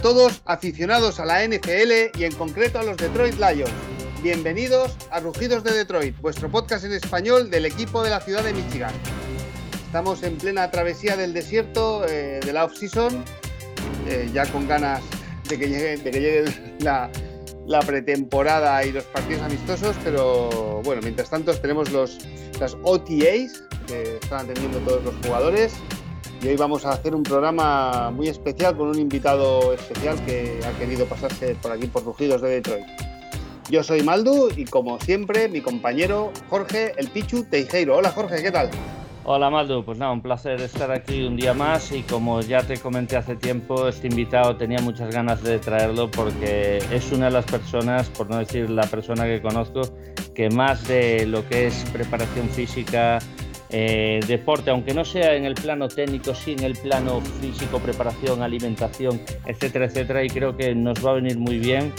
todos aficionados a la NFL y en concreto a los Detroit Lions. Bienvenidos a Rugidos de Detroit, vuestro podcast en español del equipo de la ciudad de Michigan. Estamos en plena travesía del desierto eh, de la off-season, eh, ya con ganas de que llegue, la, pretemporada y los partidos amistosos, pero bueno, mientras tanto tenemos los, las OTAs que están atendiendo todos los jugadores y hoy vamos a hacer un programa muy especial con un invitado especial que ha querido pasarse por aquí por Rugidos de Detroit. Yo soy Maldu y como siempre mi compañero Jorge El Pichu Teijeiro. Hola Jorge, ¿qué tal? Hola Maldu, pues nada, un placer estar aquí un día más y como ya te comenté hace tiempo, este invitado tenía muchas ganas de traerlo porque es una de las personas, por no decir la persona que conozco, que más de lo que es preparación física, eh, deporte, aunque no sea en el plano técnico, sí en el plano físico, preparación, alimentación, etcétera, etcétera, y creo que nos va a venir muy bien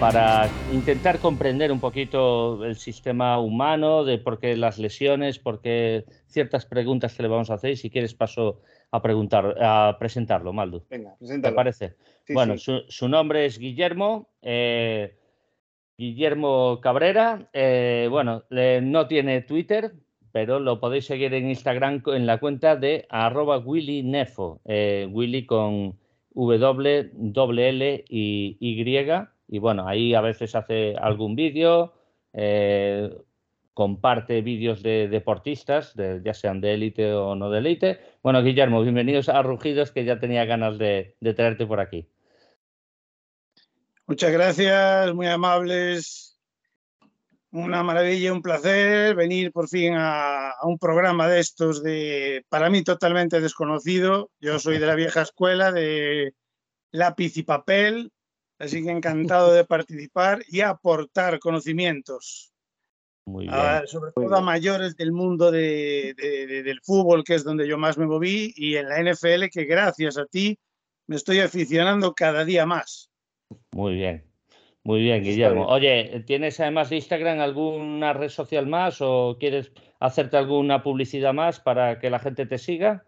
para intentar comprender un poquito el sistema humano, de por qué las lesiones, por qué ciertas preguntas que le vamos a hacer, y si quieres paso a preguntar, a presentarlo, Maldo. Venga, ¿Te parece? bueno, Su, nombre es Guillermo. Eh, Guillermo Cabrera, eh, bueno, no tiene Twitter, pero lo podéis seguir en Instagram en la cuenta de arroba Willy Nefo, eh, Willy con W, L y Y. Y bueno, ahí a veces hace algún vídeo, eh, comparte vídeos de deportistas, ya sean de élite o no de élite. Bueno, Guillermo, bienvenidos a Rugidos, que ya tenía ganas de, de traerte por aquí. Muchas gracias, muy amables una maravilla, un placer venir por fin a, un programa de estos de, para mí totalmente desconocido. Yo soy de la vieja escuela de lápiz y papel, así que encantado de participar y aportar conocimientos. Muy bien. sobre todo a mayores del mundo del fútbol, que es donde yo más me moví, y en la NFL, que gracias a ti me estoy aficionando cada día más. Muy bien, muy bien, Guillermo. Oye, ¿tienes además de Instagram alguna red social más o quieres hacerte alguna publicidad más para que la gente te siga?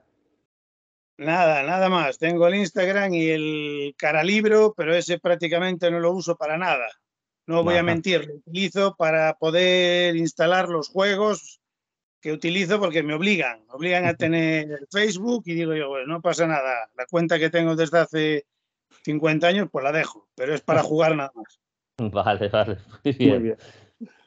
Nada, nada más. Tengo el Instagram y el caralibro, pero ese prácticamente no lo uso para nada. No voy a mentir, lo utilizo para poder instalar los juegos que utilizo porque me obligan, me obligan a tener Facebook y digo yo, bueno, no pasa nada. La cuenta que tengo desde hace 50 años, pues la dejo, pero es para jugar nada más. Vale, vale. Muy bien.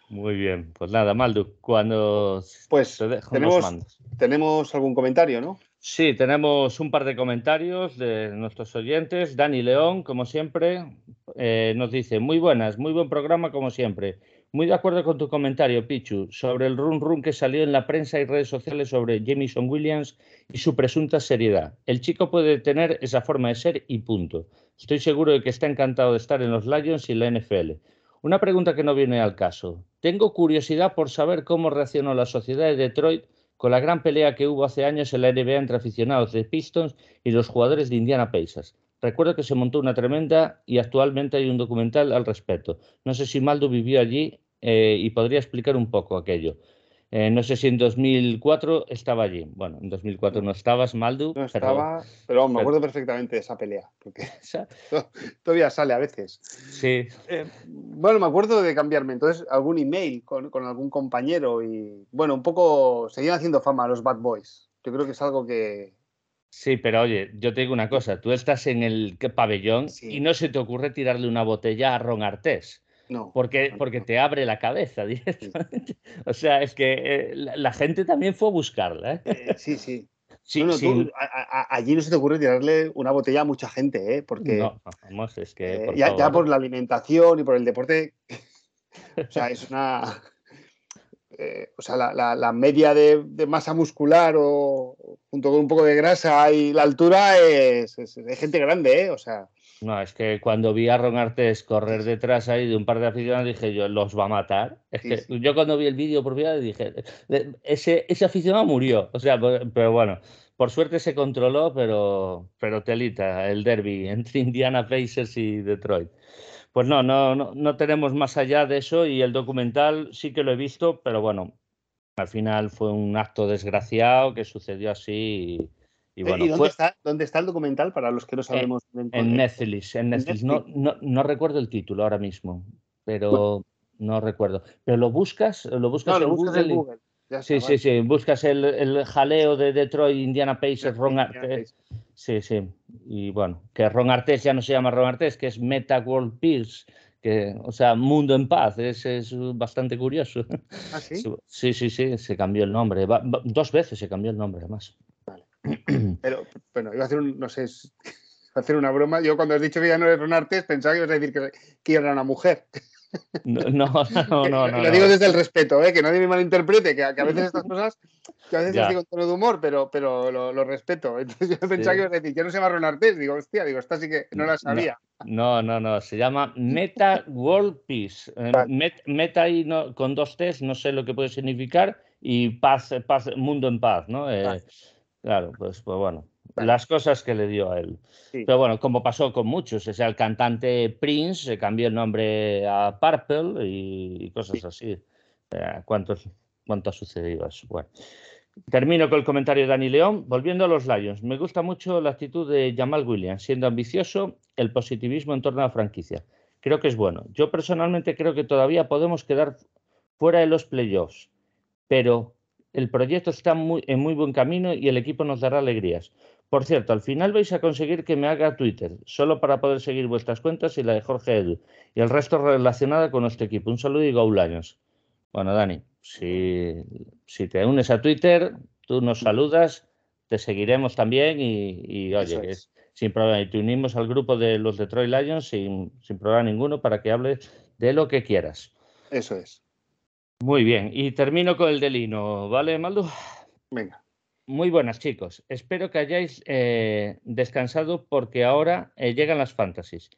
Muy bien. Pues nada, Maldu, cuando pues tenemos, tenemos algún comentario, ¿no? Sí, tenemos un par de comentarios de nuestros oyentes. Dani León, como siempre, eh, nos dice, muy buenas, muy buen programa como siempre. Muy de acuerdo con tu comentario, Pichu, sobre el run run que salió en la prensa y redes sociales sobre Jameson Williams y su presunta seriedad. El chico puede tener esa forma de ser y punto. Estoy seguro de que está encantado de estar en los Lions y la NFL. Una pregunta que no viene al caso. Tengo curiosidad por saber cómo reaccionó la sociedad de Detroit con la gran pelea que hubo hace años en la NBA entre aficionados de Pistons y los jugadores de Indiana Pacers. Recuerdo que se montó una tremenda y actualmente hay un documental al respecto. No sé si Maldo vivió allí eh, y podría explicar un poco aquello. Eh, no sé si en 2004 estaba allí. Bueno, en 2004 no estabas, Maldu. No estaba, pero, me acuerdo perfectamente de esa pelea, porque todavía sale a veces. Sí. Eh, bueno, me acuerdo de cambiarme entonces algún email con, con, algún compañero y, bueno, un poco seguían haciendo fama los Bad Boys. Yo creo que es algo que, Sí, pero oye, yo te digo una cosa, tú estás en el pabellón y no se te ocurre tirarle una botella a Ron Artés. No. Porque, porque te abre la cabeza directamente. O sea, es que eh, la, gente también fue a buscarla. ¿eh? Eh, sí, sí. sí, allí no se te ocurre tirarle una botella a mucha gente, ¿eh? Porque. No, vamos, es que. ya, por la alimentación y por el deporte. o sea, es una. O sea, la, media de, masa muscular o junto con un poco de grasa y la altura es, es, es gente grande, ¿eh? O sea. No, es que cuando vi a Ron Artes correr detrás ahí de un par de aficionados dije yo, los va a matar. Es que yo cuando vi el vídeo por vida dije, ese, ese aficionado murió. O sea, pero bueno, por suerte se controló, pero, pero telita, el derby entre Indiana Pacers y Detroit. Pues no, no, no, no tenemos más allá de eso y el documental sí que lo he visto, pero bueno, al final fue un acto desgraciado que sucedió así Y, bueno, dónde, está, dónde, está, el documental para los que no sabemos? En, Netflix, en Netflix. No, no, no, recuerdo el título ahora mismo, pero no recuerdo. Pero lo buscas, lo buscas, en, Google sí, sí, sí. Buscas el, el, jaleo de Detroit, Indiana Pacers, Ron. Sí, sí. Y bueno, que Ron Artes ya no se llama Ron Artes, que es Meta World Peace. Que, o sea, Mundo en Paz, es, es bastante curioso. ¿Ah, sí? Sí, sí, sí, se cambió el nombre. dos veces se cambió el nombre, además. Vale. Pero, bueno, iba a hacer un, no sé, hacer una broma. Yo cuando has dicho que ya no eres Ron Artes, pensaba que ibas a decir que, que era una mujer. No, no, no, no. Lo digo desde el respeto, ¿eh? que nadie me malinterprete, que, a veces estas cosas, que a veces las digo de humor, pero, pero lo, respeto. Entonces yo pensaba que iba a decir, que no se llama Ron Artes, digo, hostia, digo, esta sí que no la sabía. No, no, no, se llama Meta World Peace. Eh, meta ahí no, con dos T's, no sé lo que puede significar, y paz, paz mundo en paz, ¿no? Eh, claro, pues, pues bueno las cosas que le dio a él. Pero bueno, como pasó con muchos, o sea, el cantante Prince se cambió el nombre a Purple y, cosas así. ¿cuántos, ¿Cuánto ha sucedido eso? Bueno. Termino con el comentario de Dani León. Volviendo a los Lions, me gusta mucho la actitud de Jamal Williams, siendo ambicioso, el positivismo en torno a la franquicia. Creo que es bueno. Yo personalmente creo que todavía podemos quedar fuera de los playoffs, pero el proyecto está muy, en muy buen camino y el equipo nos dará alegrías. Por cierto, al final vais a conseguir que me haga Twitter, solo para poder seguir vuestras cuentas y la de Jorge Edu, y el resto relacionada con nuestro equipo. Un saludo y go Lions. Bueno, Dani, si, si, te unes a Twitter, tú nos saludas, te seguiremos también y, oye, sin problema. Y te unimos al grupo de los Detroit Lions sin, sin problema ninguno para que hables de lo que quieras. Eso es. Muy bien, y termino con el delino, ¿vale, Maldo? Venga. Muy buenas, chicos. Espero que hayáis eh, descansado porque ahora eh, llegan las fantasies.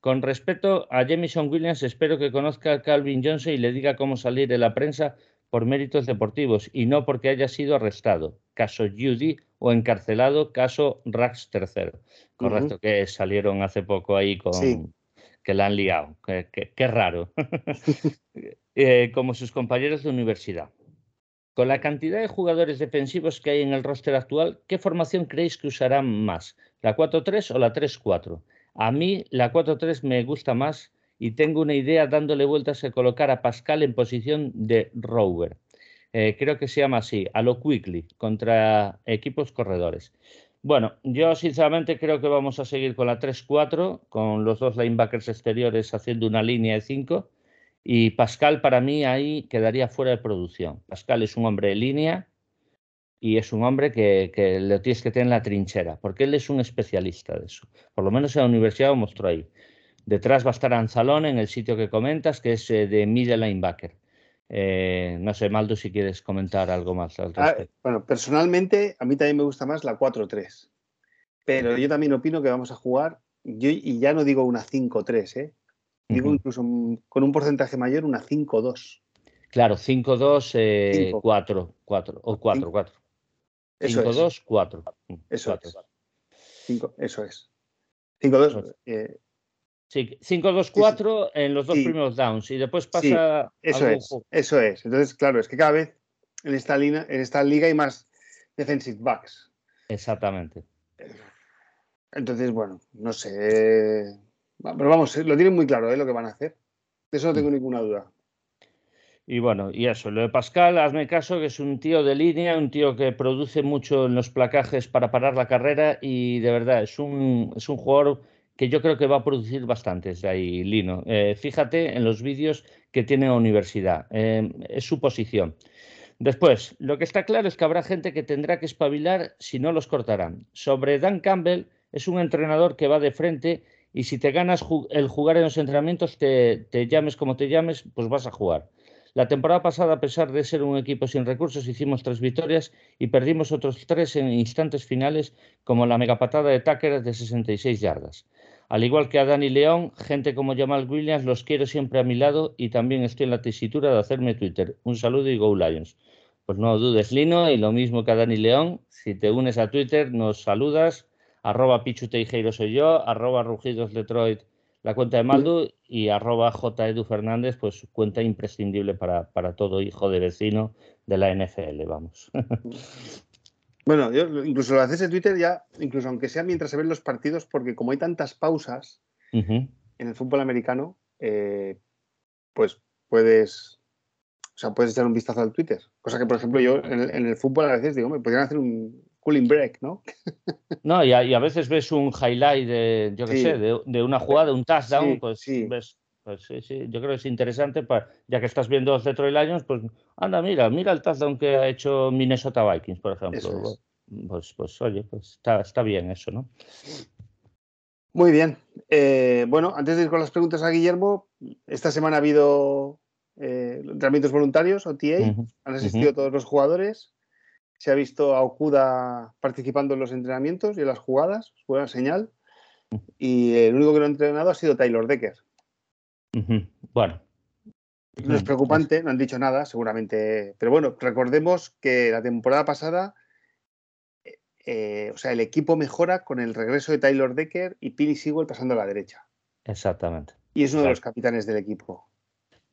Con respecto a Jamison Williams, espero que conozca a Calvin Johnson y le diga cómo salir de la prensa por méritos deportivos y no porque haya sido arrestado. Caso Judy o encarcelado, caso Rax III. Correcto, que salieron hace poco ahí con que la han liado. Qué, raro. Eh, como sus compañeros de universidad. Con la cantidad de jugadores defensivos que hay en el roster actual, ¿qué formación creéis que usarán más? ¿La 4-3 o la 3-4? A mí la 4-3 me gusta más y tengo una idea dándole vueltas a colocar a Pascal en posición de rover. Eh, creo que se llama así, a lo quickly, contra equipos corredores. Bueno, yo sinceramente creo que vamos a seguir con la 3-4, con los dos linebackers exteriores haciendo una línea de 5 y Pascal para mí ahí quedaría fuera de producción. Pascal es un hombre de línea y es un hombre que, que lo tienes que tener en la trinchera, porque él es un especialista de eso. Por lo menos en la universidad lo mostró ahí. Detrás va a estar Anzalón en el sitio que comentas, que es eh, de middle linebacker. Eh, no sé, Maldo, si quieres comentar algo más al ah, bueno, personalmente a mí también me gusta más la 4-3. Pero yo también opino que vamos a jugar, yo, y ya no digo una 5-3, ¿eh? Digo incluso con un porcentaje mayor, una 5-2. Claro, 5-2, 4, 4 o 4, 4. 5-2, 4. Eso es. 5, eso es. 5-2. Eh, sí, 5-2-4 en los dos primeros downs y después pasa. Sí, eso es. Eso es. Entonces, claro, es que cada vez en esta, línea, en esta liga hay más defensive backs. Exactamente. Entonces, bueno, no sé. Pero vamos, lo tienen muy claro ¿eh? lo que van a hacer. De eso no tengo mm. ninguna duda. Y bueno, y eso, lo de Pascal, hazme caso, que es un tío de línea, un tío que produce mucho en los placajes para parar la carrera y de verdad es un, es un jugador que yo creo que va a producir bastantes de ahí, Lino. Eh, fíjate en los vídeos que tiene la universidad, eh, es su posición. Después, lo que está claro es que habrá gente que tendrá que espabilar si no los cortarán. Sobre Dan Campbell, es un entrenador que va de frente y si te ganas el jugar en los entrenamientos, te, llames como te llames, pues vas a jugar. La temporada pasada, a pesar de ser un equipo sin recursos, hicimos tres victorias y perdimos otros tres en instantes finales, como la megapatada de Tucker de 66 yardas. Al igual que a Dani León, gente como Jamal Williams los quiero siempre a mi lado y también estoy en la tesitura de hacerme Twitter. Un saludo y Go Lions. Pues no dudes, Lino, y lo mismo que a Dani León, si te unes a Twitter, nos saludas arroba Pichu Teijeiro soy yo, arroba Rugidos Detroit la cuenta de Maldu y arroba JEdu Fernández, pues cuenta imprescindible para, para todo hijo de vecino de la NFL, vamos. Bueno, yo incluso lo haces en Twitter ya, incluso aunque sea mientras se ven los partidos, porque como hay tantas pausas en el fútbol americano, eh, pues puedes, o sea, puedes echar un vistazo al Twitter. Cosa que, por ejemplo, yo en el, fútbol a veces digo, me podrían hacer un cooling break, ¿no? No, y a, veces ves un highlight de, yo qué sé, de, una jugada, un touchdown, pues ves pues sí, sí, yo creo que es interesante, para, ya que estás viendo los Detroit Lions, pues anda, mira, mira el touchdown que ha hecho Minnesota Vikings, por ejemplo. Pues, pues oye, pues está, bien eso, ¿no? Muy bien. Eh, bueno, antes de ir con las preguntas a Guillermo, esta semana ha habido eh, entrenamientos voluntarios, OTA, han asistido todos los jugadores, se ha visto a Okuda participando en los entrenamientos y en las jugadas, buena señal, y el único que no ha entrenado ha sido Taylor Decker. Bueno. No es preocupante, no han dicho nada, seguramente. Pero bueno, recordemos que la temporada pasada, eh, eh, o sea, el equipo mejora con el regreso de Taylor Decker y Pini Sewell pasando a la derecha. Exactamente. Y es uno de los capitanes del equipo.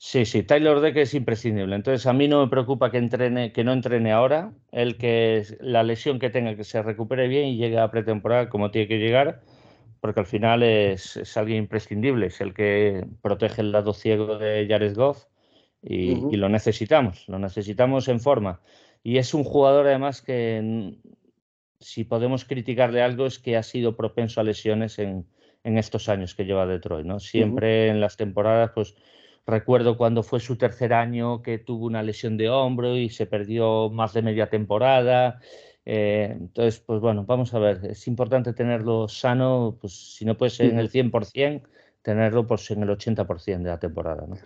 Sí, sí, Taylor Decker es imprescindible. Entonces a mí no me preocupa que entrene, que no entrene ahora, el que la lesión que tenga que se recupere bien y llegue a pretemporada como tiene que llegar porque al final es, alguien imprescindible, es el que protege el lado ciego de Jared Goff y, lo necesitamos, lo necesitamos en forma. Y es un jugador además que si podemos criticarle algo es que ha sido propenso a lesiones en, estos años que lleva Detroit, ¿no? Siempre en las temporadas, pues recuerdo cuando fue su tercer año que tuvo una lesión de hombro y se perdió más de media temporada. Eh, entonces, pues bueno, vamos a ver, es importante tenerlo sano, pues si no puede ser en el 100%, tenerlo pues en el 80% de la temporada, ¿no?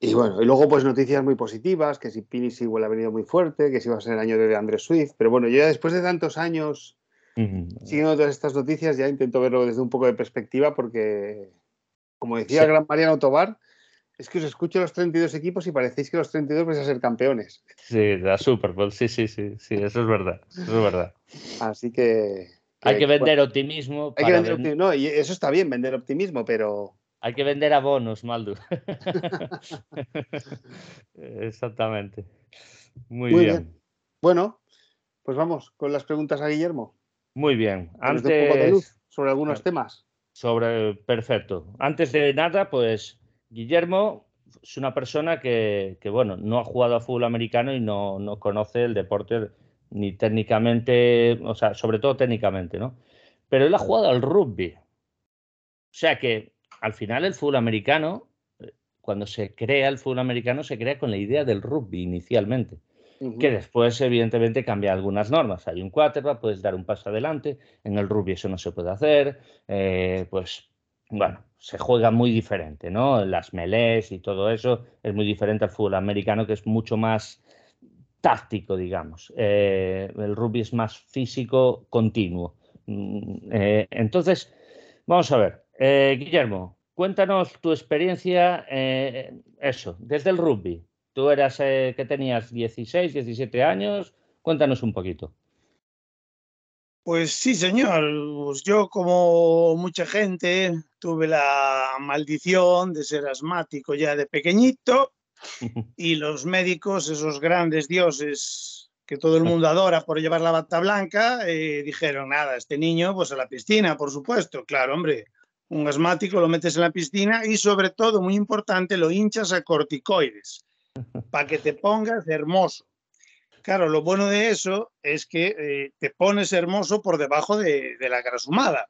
Y bueno, y luego pues noticias muy positivas, que si Pini igual ha venido muy fuerte, que si va a ser el año de Andrés Swift, pero bueno, yo ya después de tantos años siguiendo todas estas noticias ya intento verlo desde un poco de perspectiva porque, como decía el gran Mariano Tobar, es que os escucho los 32 equipos y parecéis que los 32 vais a ser campeones. Sí, la Super Bowl, sí, sí, sí, sí, eso es verdad, eso es verdad. Así que... hay que vender optimismo. Hay que vender optimismo, no, y eso está bien, vender optimismo, pero... Hay que vender abonos, Maldu. Exactamente. Muy, bien. Bueno, pues vamos con las preguntas a Guillermo. Muy bien. Antes... sobre algunos temas. Sobre, perfecto. Antes de nada, pues Guillermo es una persona que, bueno, no ha jugado a fútbol americano y no, conoce el deporte ni técnicamente, o sea, sobre todo técnicamente, ¿no? Pero él ha jugado al rugby. O sea que al final el fútbol americano, cuando se crea el fútbol americano, se crea con la idea del rugby inicialmente. Que después, evidentemente, cambia algunas normas. Hay un quarterback, puedes dar un paso adelante. En el rugby eso no se puede hacer. Eh, pues bueno, se juega muy diferente, ¿no? Las melés y todo eso es muy diferente al fútbol americano, que es mucho más táctico, digamos. Eh, el rugby es más físico, continuo. Mm, eh, entonces, vamos a ver. Guillermo, cuéntanos tu experiencia, eso, desde el rugby. Tú eras que tenías 16, 17 años. Cuéntanos un poquito. Pues sí, señor. Pues yo, como mucha gente, tuve la maldición de ser asmático ya de pequeñito y los médicos, esos grandes dioses que todo el mundo adora por llevar la bata blanca, eh, dijeron, nada, este niño, pues a la piscina, por supuesto. Claro, hombre, un asmático lo metes en la piscina y sobre todo, muy importante, lo hinchas a corticoides para que te pongas hermoso. Claro, lo bueno de eso es que eh, te pones hermoso por debajo de, la grasumada.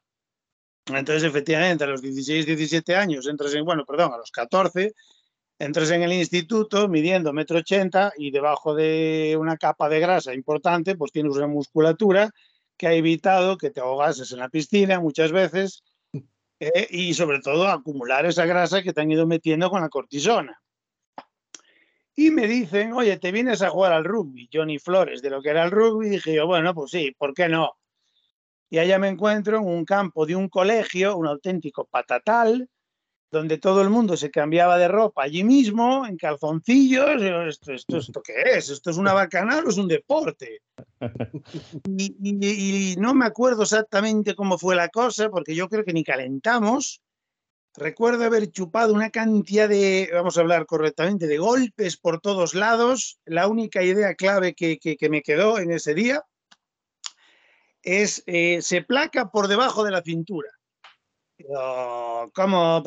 Entonces, efectivamente, a los 16, 17 años entras en, bueno, perdón, a los 14, entras en el instituto midiendo metro ochenta y debajo de una capa de grasa importante, pues tienes una musculatura que ha evitado que te ahogases en la piscina muchas veces eh, y sobre todo acumular esa grasa que te han ido metiendo con la cortisona y me dicen, oye, ¿te vienes a jugar al rugby? Johnny Flores, de lo que era el rugby, dije yo, bueno, pues sí, ¿por qué no? Y allá me encuentro en un campo de un colegio, un auténtico patatal, donde todo el mundo se cambiaba de ropa allí mismo, en calzoncillos. ¿Esto, esto, esto qué es? ¿Esto es una bacanal o es un deporte? Y, y, no me acuerdo exactamente cómo fue la cosa, porque yo creo que ni calentamos. Recuerdo haber chupado una cantidad de, vamos a hablar correctamente, de golpes por todos lados. La única idea clave que, me quedó en ese día es, eh, se placa por debajo de la cintura. ¿Cómo,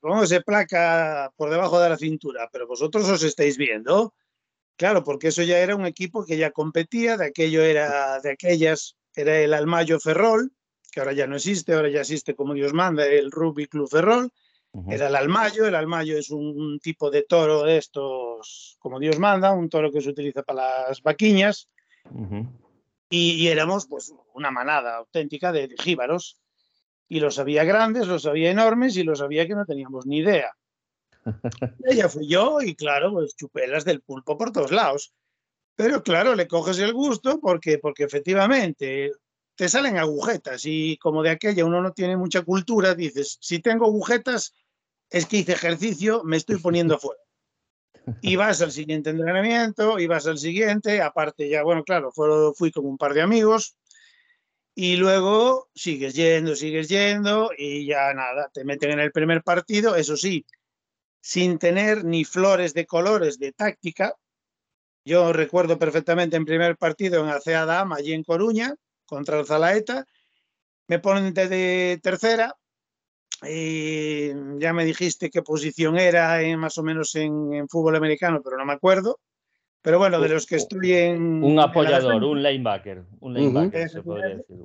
¿Cómo se placa por debajo de la cintura? Pero vosotros os estáis viendo. Claro, porque eso ya era un equipo que ya competía, de aquello era, de aquellas, era el Almayo Ferrol, que ahora ya no existe, ahora ya existe como Dios manda, el Rugby Club Ferrol. Era el Almayo, el Almayo es un, tipo de toro de estos, como Dios manda, un toro que se utiliza para las vaquiñas. y, éramos pues una manada auténtica de, jíbaros. Y los había grandes, los había enormes y los había que no teníamos ni idea. Ella fui yo y claro, pues chupelas del pulpo por todos lados. Pero claro, le coges el gusto porque, porque efectivamente te salen agujetas y como de aquella uno no tiene mucha cultura, dices, si tengo agujetas es que hice ejercicio, me estoy poniendo fuera. Y vas al siguiente entrenamiento, y vas al siguiente, aparte ya, bueno, claro, fui con un par de amigos, y luego sigues yendo, sigues yendo, y ya nada, te meten en el primer partido, eso sí, sin tener ni flores de colores de táctica. Yo recuerdo perfectamente en primer partido en Acea Dama, allí en Coruña, contra el Zalaeta, me ponen de tercera, y ya me dijiste qué posición era más o menos en, fútbol americano, pero no me acuerdo. Pero bueno, de los que estoy en... Un apoyador, un linebacker, un linebacker se podría decir.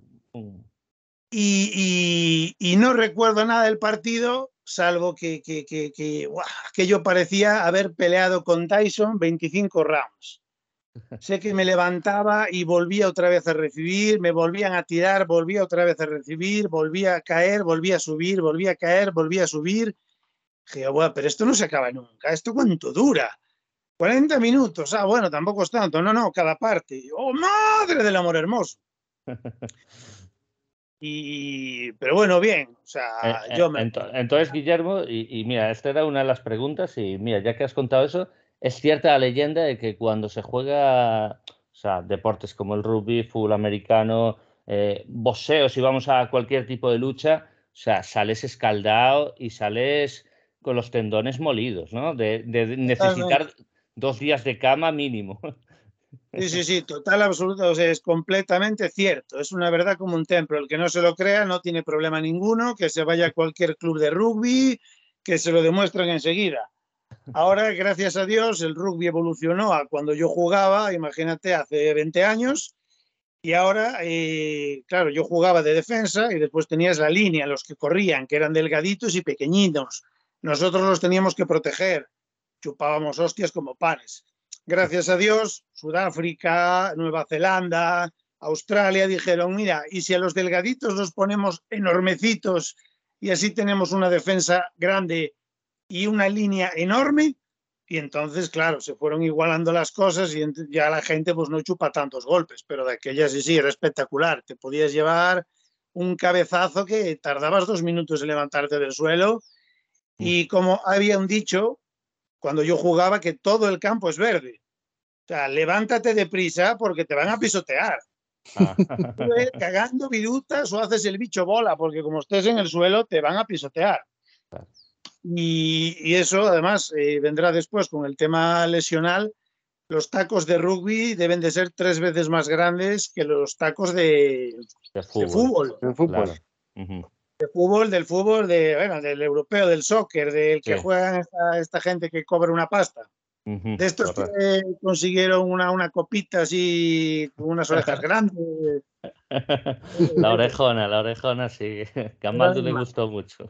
Y, y, no recuerdo nada del partido, salvo que, que, que, que, yo parecía haber peleado con Tyson 25 rounds. Sé que me levantaba y volvía otra vez a recibir, me volvían a tirar, volvía otra vez a recibir, volvía a caer, volvía a subir, volvía a caer, volvía a subir. Dije, bueno, pero esto no se acaba nunca, ¿esto cuánto dura? 40 minutos, ah, bueno, tampoco es tanto, no, no, cada parte. ¡Oh, madre del amor hermoso! Y, pero bueno, bien, o sea, eh, yo eh, Entonces, Guillermo, y, y, mira, esta era una de las preguntas, y mira, ya que has contado eso, es cierta la leyenda de que cuando se juega, o sea, deportes como el rugby, fútbol americano, eh, boxeo, si vamos a cualquier tipo de lucha, o sea, sales escaldado y sales con los tendones molidos, ¿no? De, necesitar dos días de cama mínimo. Sí, sí, sí, total, absoluto, o sea, es completamente cierto, es una verdad como un templo, el que no se lo crea no tiene problema ninguno, que se vaya a cualquier club de rugby, que se lo demuestren enseguida. Ahora, gracias a Dios, el rugby evolucionó a cuando yo jugaba, imagínate, hace 20 años, y ahora, eh, claro, yo jugaba de defensa y después tenías la línea, los que corrían, que eran delgaditos y pequeñitos. Nosotros los teníamos que proteger, chupábamos hostias como panes. Gracias a Dios, Sudáfrica, Nueva Zelanda, Australia dijeron, mira, y si a los delgaditos los ponemos enormecitos y así tenemos una defensa grande y una línea enorme y entonces, claro, se fueron igualando las cosas y ya la gente pues no chupa tantos golpes, pero de aquella sí, sí, era espectacular. Te podías llevar un cabezazo que tardabas dos minutos en levantarte del suelo y como había un dicho cuando yo jugaba que todo el campo es verde. O sea, levántate deprisa porque te van a pisotear. Ah. cagando virutas o haces el bicho bola porque como estés en el suelo te van a pisotear. Y, eso además eh, vendrá después con el tema lesional. Los tacos de rugby deben de ser tres veces más grandes que los tacos de, fútbol. De fútbol. De fútbol, del fútbol, de, bueno, del europeo, del soccer, del que juegan esta, gente que cobra una pasta. de estos que consiguieron una, una copita así, con unas orejas grandes. La orejona, la orejona, sí. Que a le gustó mucho.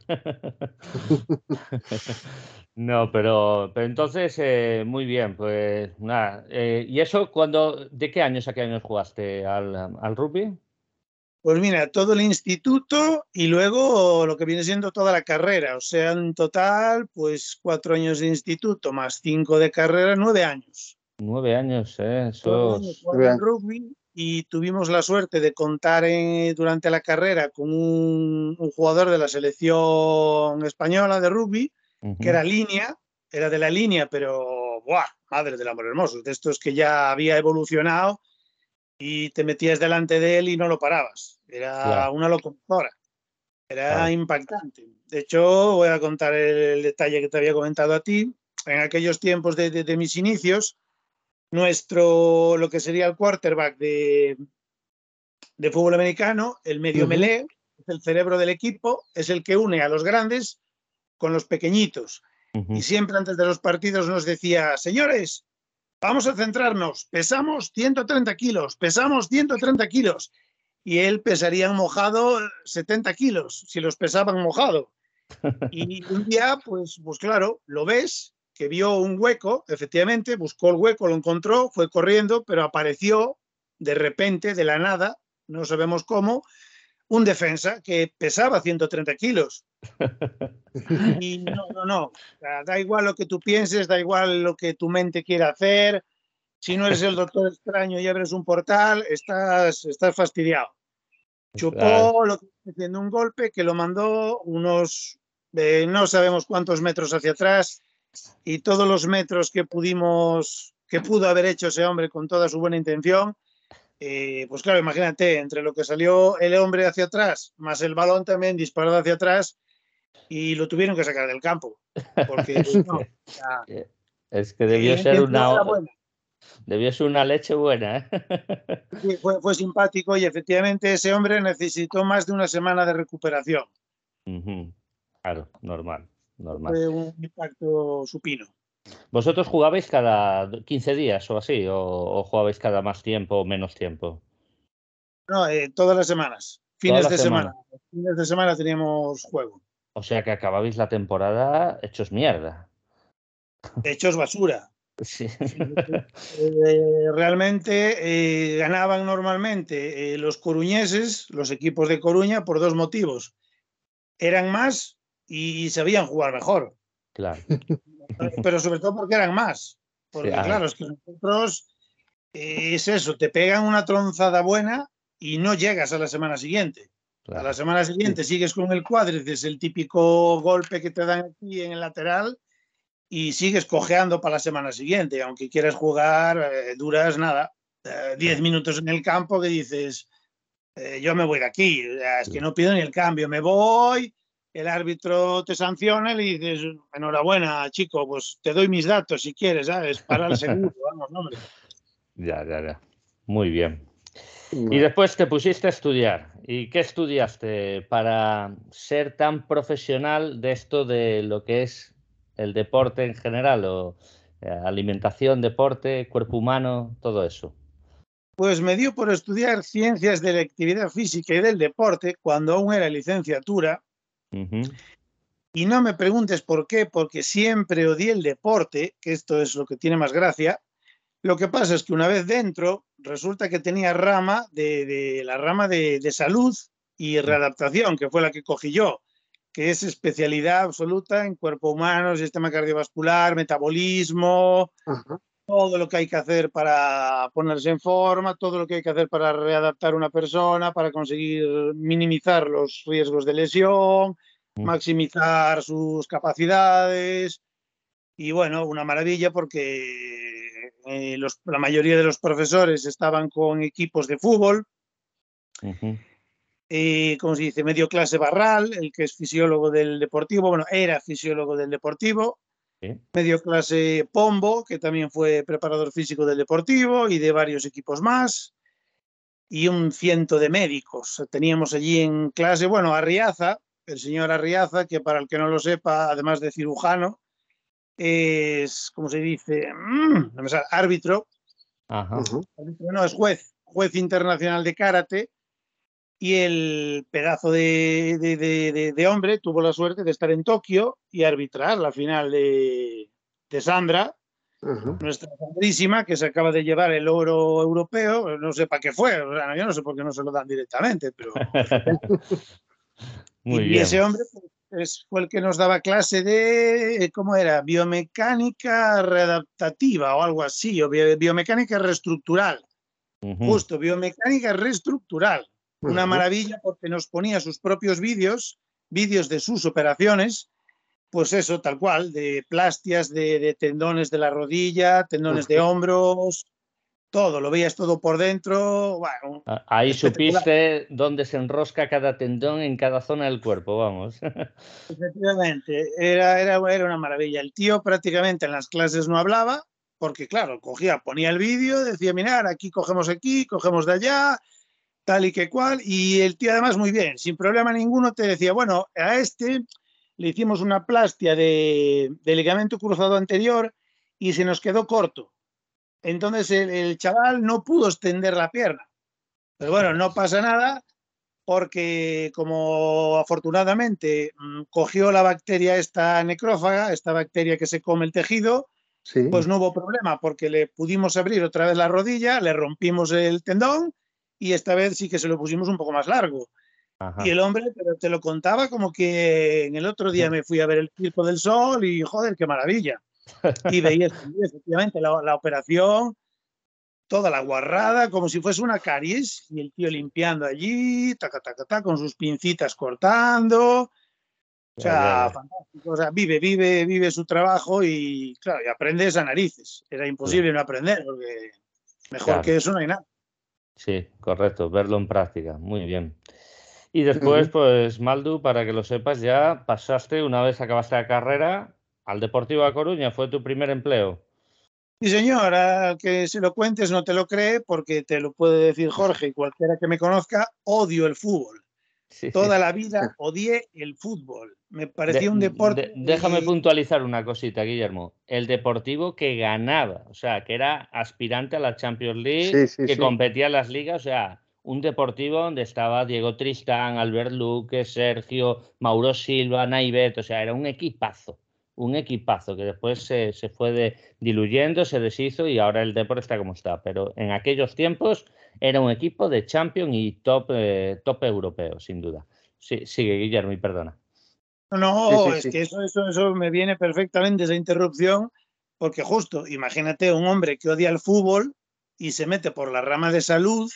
No, pero, pero entonces, eh, muy bien, pues nada. Eh, ¿Y eso cuando, de qué años a qué años jugaste al, al rugby? Pues mira, todo el instituto y luego lo que viene siendo toda la carrera. O sea, en total, pues cuatro años de instituto más cinco de carrera, nueve años. Nueve años, ¿eh? Eso. rugby y tuvimos la suerte de contar durante la carrera con un, jugador de la selección española de rugby, que era línea, era de la línea, pero, ¡buah! Madre del amor hermoso, de estos que ya había evolucionado y te metías delante de él y no lo parabas. Era una locomotora. Era impactante. De hecho, voy a contar el, detalle que te había comentado a ti. En aquellos tiempos de mis inicios, nuestro, lo que sería el quarterback de, de fútbol americano, el medio uh melé, es el cerebro del equipo, es el que une a los grandes con los pequeñitos. Uh -huh. Y siempre antes de los partidos nos decía, señores, vamos a centrarnos, pesamos 130 kilos, pesamos 130 kilos. Y él pesaría mojado 70 kilos, si los pesaban mojado. Y un día, pues, pues claro, lo ves, que vio un hueco, efectivamente, buscó el hueco, lo encontró, fue corriendo, pero apareció de repente, de la nada, no sabemos cómo, un defensa que pesaba 130 kilos. Y no, no, no, da igual lo que tú pienses, da igual lo que tu mente quiera hacer. Si no eres el doctor extraño y abres un portal, estás, estás fastidiado. Chupó lo que haciendo un golpe que lo mandó unos, eh, no sabemos cuántos metros hacia atrás y todos los metros que pudimos, que pudo haber hecho ese hombre con toda su buena intención, eh, pues claro, imagínate, entre lo que salió el hombre hacia atrás, más el balón también disparado hacia atrás, y lo tuvieron que sacar del campo. Porque, no, ya, es que debió eh, ser una, debió ser una leche buena. ¿eh? Sí, fue, fue, simpático y efectivamente ese hombre necesitó más de una semana de recuperación. Uh -huh. Claro, normal, normal. Fue un impacto supino. ¿Vosotros jugabais cada 15 días o así? ¿O, o jugabais cada más tiempo o menos tiempo? No, eh, todas las semanas. Fines de semana. semana. Fines de semana teníamos juego. O sea que acababais la temporada hechos mierda. Hechos basura. Sí. Eh, realmente eh, ganaban normalmente los coruñeses, los equipos de Coruña, por dos motivos. Eran más y sabían jugar mejor. Claro. Pero sobre todo porque eran más. Porque sí, claro, es que nosotros eh, es eso, te pegan una tronzada buena y no llegas a la semana siguiente. Claro. A la semana siguiente sigues con el cuádriceps, el típico golpe que te dan aquí en el lateral, y sigues cojeando para la semana siguiente. Aunque quieras jugar, eh, duras nada, 10 eh, minutos en el campo que dices, eh, yo me voy de aquí, es que no pido ni el cambio, me voy, el árbitro te sanciona y le dices, enhorabuena, chico, pues te doy mis datos si quieres, ¿sabes? Para el seguro, vamos, hombre. Ya, ya, ya. Muy bien. Y después te pusiste a estudiar. ¿Y qué estudiaste para ser tan profesional de esto de lo que es el deporte en general o eh, alimentación, deporte, cuerpo humano, todo eso? Pues me dio por estudiar ciencias de la actividad física y del deporte cuando aún era licenciatura. Uh -huh. Y no me preguntes por qué, porque siempre odié el deporte, que esto es lo que tiene más gracia. Lo que pasa es que una vez dentro, resulta que tenía rama de, de la rama de, de, salud y readaptación, que fue la que cogí yo, que es especialidad absoluta en cuerpo humano, sistema cardiovascular, metabolismo, uh -huh. Todo lo que hay que hacer para ponerse en forma, todo lo que hay que hacer para readaptar una persona, para conseguir minimizar los riesgos de lesión, maximizar sus capacidades. Y bueno, una maravilla porque eh, los, la mayoría de los profesores estaban con equipos de fútbol. Uh -huh. eh, como se dice, medio clase Barral, el que es fisiólogo del deportivo, bueno, era fisiólogo del deportivo. ¿Sí? Medio clase Pombo, que también fue preparador físico del deportivo y de varios equipos más. Y un ciento de médicos. Teníamos allí en clase, bueno, Arriaza, el señor Arriaza, que para el que no lo sepa, además de cirujano, es, como se dice, no me sale, árbitro. Ajá. Árbitro no, es juez, juez internacional de karate. Y el pedazo de, de, de, de, hombre tuvo la suerte de estar en Tokio y arbitrar la final de, Sandra, uh -huh. nuestra sandrísima, que se acaba de llevar el oro europeo. No sé para qué fue, o sea, yo no sé por qué no se lo dan directamente, pero. Muy y bien. ese hombre pues, fue el que nos daba clase de, ¿cómo era? Biomecánica readaptativa o algo así, o biomecánica reestructural. Uh -huh. Justo, biomecánica reestructural. Una maravilla porque nos ponía sus propios vídeos, vídeos de sus operaciones, pues eso, tal cual, de plastias, de, de tendones de la rodilla, tendones de hombros, todo, lo veías todo por dentro. Bueno, Ahí supiste dónde se enrosca cada tendón en cada zona del cuerpo, vamos. Efectivamente, era, era, era una maravilla. El tío prácticamente en las clases no hablaba, porque claro, cogía, ponía el vídeo, decía, mirar, aquí cogemos aquí, cogemos de allá, tal y que cual, y el tío además muy bien, sin problema ninguno te decía, bueno, a este le hicimos una plastia de, ligamento cruzado anterior y se nos quedó corto. Entonces el, chaval no pudo extender la pierna. Pero bueno, no pasa nada porque como afortunadamente mm, cogió la bacteria esta necrófaga, esta bacteria que se come el tejido, pues no hubo problema porque le pudimos abrir otra vez la rodilla, le rompimos el tendón y esta vez sí que se lo pusimos un poco más largo. Y el hombre pero te lo contaba como que en el otro día me fui a ver el Circo del Sol y joder, qué maravilla. Y veía efectivamente la, operación, toda la guarrada, como si fuese una caries, y el tío limpiando allí, taca, taca, taca, con sus pincitas cortando. O sea, fantástico. O sea, vive, vive, vive su trabajo y, claro, y aprendes a narices. Era imposible no aprender, porque mejor que eso no hay nada. Sí, correcto, verlo en práctica. Muy bien. Y después, pues, Maldu, para que lo sepas, ya pasaste, una vez acabaste la carrera, al Deportivo de Coruña. ¿Fue tu primer empleo? Sí, señor. Al que si lo cuentes no te lo cree, porque te lo puede decir Jorge y cualquiera que me conozca, odio el fútbol. Toda la vida odié el fútbol. Me parecía un deporte. déjame puntualizar una cosita, Guillermo. El deportivo que ganaba, o sea, que era aspirante a la Champions League, que competía en las ligas, o sea, un deportivo donde estaba Diego Tristán, Albert Luque, Sergio, Mauro Silva, Naivet, o sea, era un equipazo, un equipazo que después se, fue diluyendo, se deshizo y ahora el deporte está como está. Pero en aquellos tiempos era un equipo de champion y top, eh, top europeo, sin duda. Sí, sigue, Guillermo, y perdona. No, es que eso, eso, eso me viene perfectamente esa interrupción, porque justo, imagínate un hombre que odia el fútbol y se mete por la rama de salud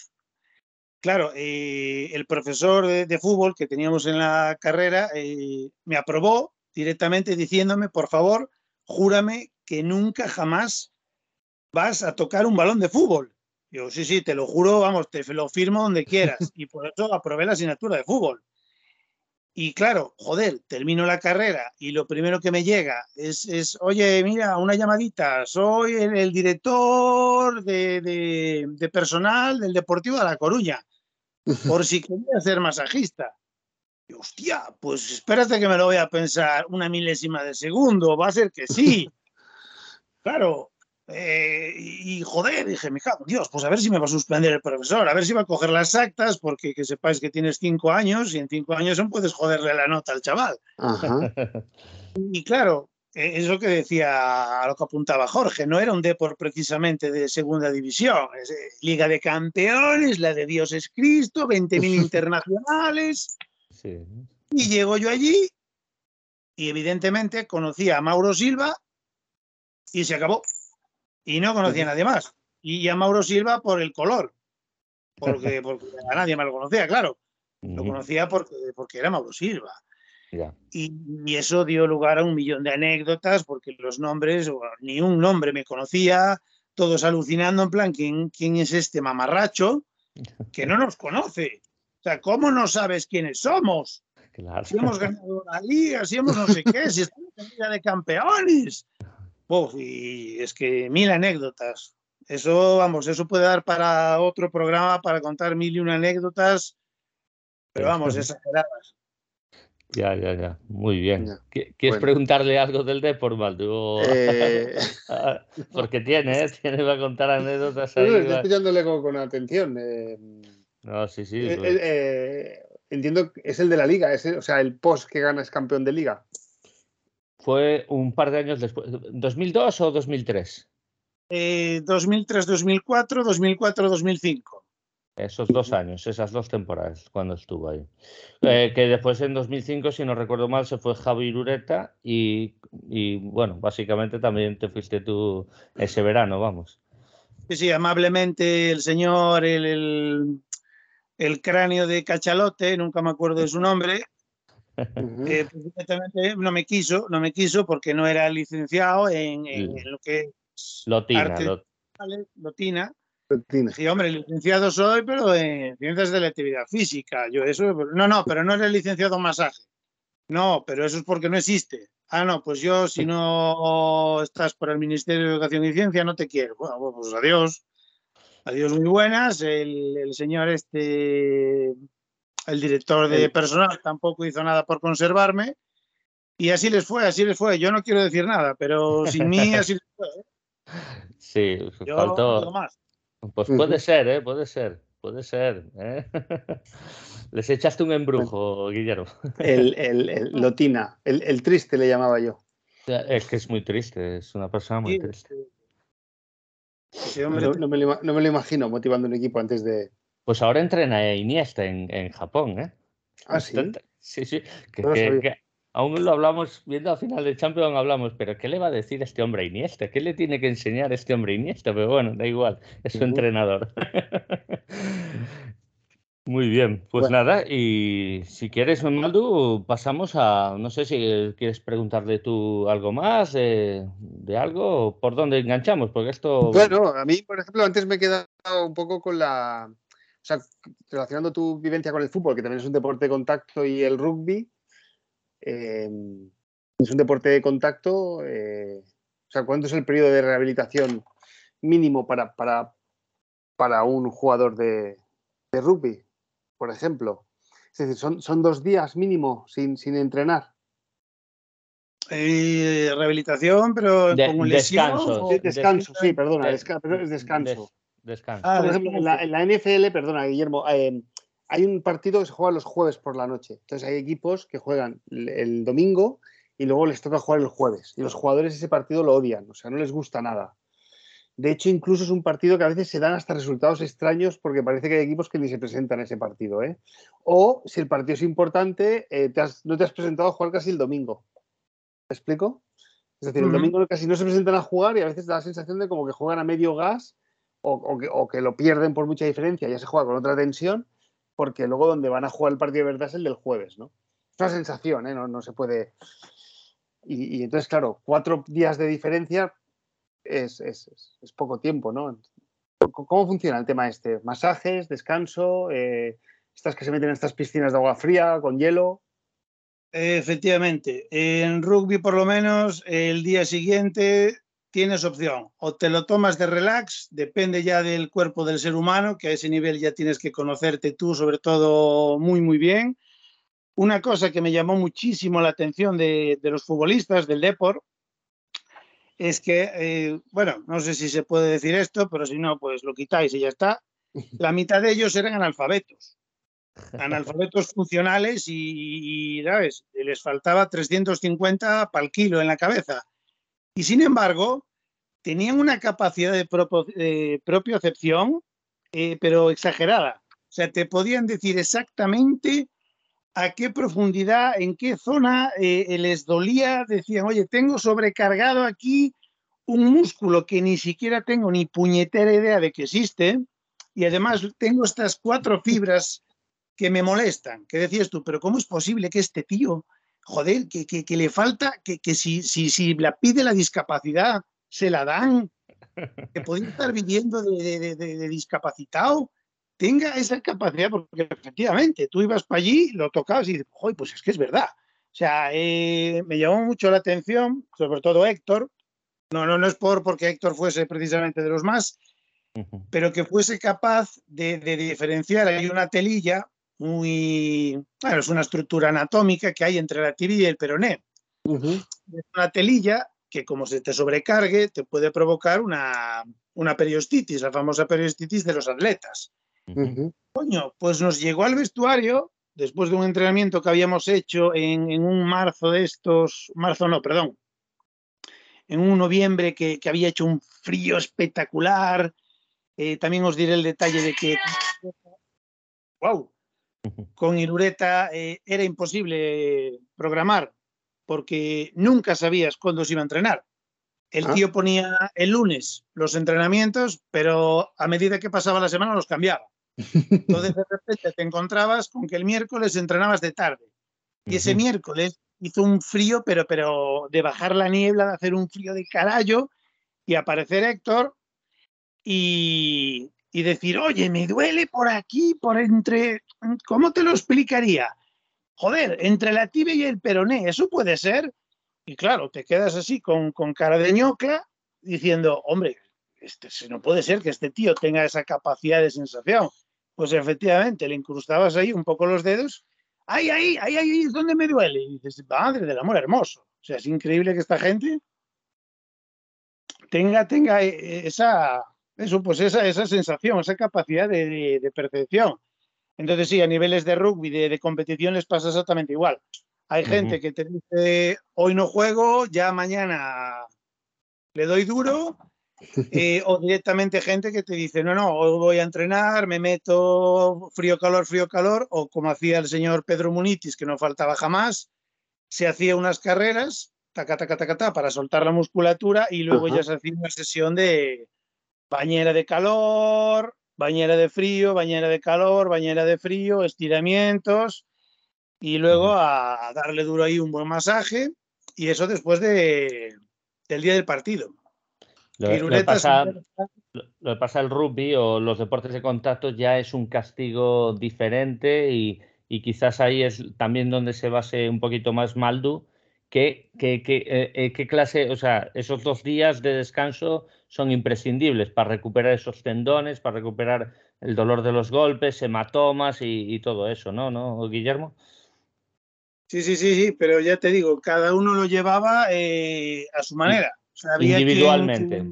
Claro, eh, el profesor de, fútbol que teníamos en la carrera eh, me aprobó directamente diciéndome, por favor, júrame que nunca jamás vas a tocar un balón de fútbol. Yo, sí, sí, te lo juro, vamos, te lo firmo donde quieras. Y por eso aprobé la asignatura de fútbol. Y claro, joder, termino la carrera y lo primero que me llega es, es oye, mira, una llamadita, soy el, director de, de, personal del Deportivo de La Coruña por si quería ser masajista. Y, hostia, pues espérate que me lo voy a pensar una milésima de segundo, va a ser que sí. claro, eh, y, joder, dije, me cago Dios, pues a ver si me va a suspender el profesor, a ver si va a coger las actas, porque que sepáis que tienes cinco años y en cinco años no puedes joderle la nota al chaval. y claro, eh, es lo que decía, a lo que apuntaba Jorge, no era un deporte precisamente de segunda división, es eh, Liga de Campeones, la de Dios es Cristo, 20.000 internacionales. Y llego yo allí y evidentemente conocía a Mauro Silva y se acabó. Y no conocía a nadie más. Y a Mauro Silva por el color, porque, porque a nadie más lo conocía, claro. Lo conocía porque, porque era Mauro Silva. Y, eso dio lugar a un millón de anécdotas porque los nombres, ni un nombre me conocía, todos alucinando en plan, ¿quién, quién es este mamarracho que no nos conoce? O sea, ¿cómo no sabes quiénes somos? Si hemos ganado la liga, si hemos no sé qué, si estamos en liga de campeones. Y es que mil anécdotas. Eso, vamos, eso puede dar para otro programa para contar mil y una anécdotas, pero vamos, exageradas. Ya, ya, ya. Muy bien. ¿Quieres preguntarle algo del Depor, Eh... Porque tiene, ¿eh? tiene para contar anécdotas. Ahí, estoy escuchándole con, atención. Eh... No, sí, sí. Eh, pues. eh, entiendo que es el de la liga, es o sea, el post que gana es campeón de liga. Fue un par de años después. ¿2002 o 2003? 2003, 2004, 2004, 2005. Esos dos años, esas dos temporadas, cuando estuvo ahí. Eh, que después en 2005, si no recuerdo mal, se fue Javi Ureta y, y, bueno, básicamente también te fuiste tú ese verano, vamos. Sí, sí, amablemente el señor, el, el, cráneo de Cachalote, nunca me acuerdo de su nombre, eh, pues, no me quiso, no me quiso porque no era licenciado en, lo que es Lotina, Lotina Sí, hombre, licenciado soy, pero en ciencias de la actividad física. Yo eso, no, no, pero no eres licenciado en masaje. No, pero eso es porque no existe. Ah, no, pues yo si no estás por el Ministerio de Educación y Ciencia no te quiero. Bueno, pues adiós. Adiós, muy buenas. El, el señor este, el director de personal tampoco hizo nada por conservarme. Y así les fue, así les fue. Yo no quiero decir nada, pero sin mí así les fue. ¿eh? Sí, Yo faltó. no más. Pues puede ser, ¿eh? Puede ser, puede ser. ¿eh? Les echaste un embrujo, Guillermo. El, el, el Lotina, el, el triste le llamaba yo. Es que es muy triste, es una persona muy Sí, triste. ese hombre No, no me lo, ima- no me lo imagino motivando un equipo antes de. Pues ahora entrena a Iniesta en, en Japón, ¿eh? Ah, sí. Sí, sí. Que, No lo que- sabía. que aún lo hablamos, viendo al final del Champions hablamos, pero ¿qué le va a decir este hombre a Iniesta? ¿Qué le tiene que enseñar este hombre a Iniesta? Pero bueno, da igual, es su entrenador. Muy bien, pues Bueno. nada, y si quieres, Maldu, pasamos a, no sé si quieres preguntarle tú algo más eh, de algo, o por dónde enganchamos, porque esto... Bueno, a mí, por ejemplo, antes me he quedado un poco con la. O sea, relacionando tu vivencia con el fútbol, que también es un deporte de contacto, y el rugby. eh, es un deporte de contacto. eh, o sea, ¿cuánto es el periodo de rehabilitación mínimo para, para, para un jugador de, de rugby, por ejemplo? Es decir, son, son dos días mínimo sin, sin entrenar. Eh, rehabilitación, pero De- con lesión. descanso. descanso, sí, perdona, de- desca- pero es descanso. Des- descanso. Ah, por ejemplo, en la, en la NFL, perdona, Guillermo, eh, hay un partido que se juega los jueves por la noche. Entonces hay equipos que juegan el, el domingo y luego les toca jugar el jueves. Y los jugadores ese partido lo odian, o sea, no les gusta nada. De hecho, incluso es un partido que a veces se dan hasta resultados extraños porque parece que hay equipos que ni se presentan a ese partido. ¿eh? O si el partido es importante, eh, te has- no te has presentado a jugar casi el domingo. ¿Me explico? Es decir, el domingo casi no se presentan a jugar y a veces da la sensación de como que juegan a medio gas o, que, lo pierden por mucha diferencia, ya se juega con otra tensión, porque luego donde van a jugar el partido de verdad es el del jueves, ¿no? Es una sensación, ¿eh? No, se puede... Y, y entonces, claro, cuatro días de diferencia es, poco tiempo, ¿no? ¿Cómo cómo funciona el tema este? ¿Masajes, descanso? eh, estas que se meten en estas piscinas de agua fría, con hielo. Efectivamente, en rugby por lo menos el día siguiente tienes opción, o te lo tomas de relax, depende ya del cuerpo del ser humano, que a ese nivel ya tienes que conocerte tú sobre todo muy muy bien. Una cosa que me llamó muchísimo la atención de, de los futbolistas del Deport es que, eh, bueno, no sé si se puede decir esto, pero si no, pues lo quitáis y ya está. La mitad de ellos eran analfabetos analfabetos funcionales y, y, ¿sabes? les faltaba 350 para el kilo en la cabeza. Y sin embargo, tenían una capacidad de, propo- de propiocepción, eh, pero exagerada. O sea, te podían decir exactamente a qué profundidad, en qué zona eh, les dolía. Decían, oye, tengo sobrecargado aquí un músculo que ni siquiera tengo ni puñetera idea de que existe. Y además tengo estas cuatro fibras que me molestan. Que decías tú, pero ¿cómo es posible que este tío, joder, que, que, que le falta, que, que si, si, si la pide la discapacidad, se la dan? Que podía estar viviendo de, de, de, de discapacitado, tenga esa capacidad, porque efectivamente tú ibas para allí, lo tocabas y dices, joder, pues es que es verdad. O sea, eh, me llamó mucho la atención, sobre todo Héctor. No, no, no es por porque Héctor fuese precisamente de los más, pero que fuese capaz de, de diferenciar. Hay una telilla muy, bueno, es una estructura anatómica que hay entre la tibia y el peroné. Es una telilla que como se te sobrecargue te puede provocar una, una periostitis, la famosa periostitis de los atletas. Coño, pues nos llegó al vestuario después de un entrenamiento que habíamos hecho en, en un marzo de estos, marzo no, perdón, en un noviembre que, que había hecho un frío espectacular. Eh, también os diré el detalle de que, wow, con Irureta eh, era imposible programar porque nunca sabías cuándo se iba a entrenar. El Ah. tío ponía el lunes los entrenamientos, pero a medida que pasaba la semana los cambiaba. Entonces de repente te encontrabas con que el miércoles entrenabas de tarde. Y ese miércoles hizo un frío, pero, pero de bajar la niebla, de hacer un frío de carajo y aparecer Héctor y, y decir, oye, me duele por aquí, por entre... ¿Cómo te lo explicaría? Joder, entre la tibia y el peroné, ¿eso puede ser? Y claro, te quedas así con, con cara de ñocla diciendo, hombre, este, no puede ser que este tío tenga esa capacidad de sensación. Pues efectivamente, le incrustabas ahí un poco los dedos. ¡Ay, ay, ay, ay! es donde me duele! Y dices, madre del amor hermoso. O sea, es increíble que esta gente tenga, tenga eh, esa, eso, pues esa, esa sensación, esa capacidad de, percepción. Entonces, sí, a niveles de rugby, de, competición, les pasa exactamente igual. Hay gente que te dice, hoy no juego, ya mañana le doy duro, eh, o directamente gente que te dice, no, no, hoy voy a entrenar, me meto frío, calor, frío, calor, o como hacía el señor Pedro Munitis, que no faltaba jamás, se hacía unas carreras, taca, taca, taca, taca, para soltar la musculatura y luego ya se hacía una sesión de bañera de calor, bañera de frío, bañera de calor, bañera de frío, estiramientos y luego a, darle duro ahí un buen masaje y eso después de, del día del partido. Lo, que pasa, lo, pasa, el rugby o los deportes de contacto ya es un castigo diferente y, y quizás ahí es también donde se base un poquito más Maldu, ¿Qué, qué, eh, eh, qué, clase, o sea, esos dos días de descanso son imprescindibles para recuperar esos tendones, para recuperar el dolor de los golpes, hematomas y, todo eso, ¿no? ¿No, Guillermo? Sí, sí, sí, sí, pero ya te digo, cada uno lo llevaba eh, a su manera. Individualmente.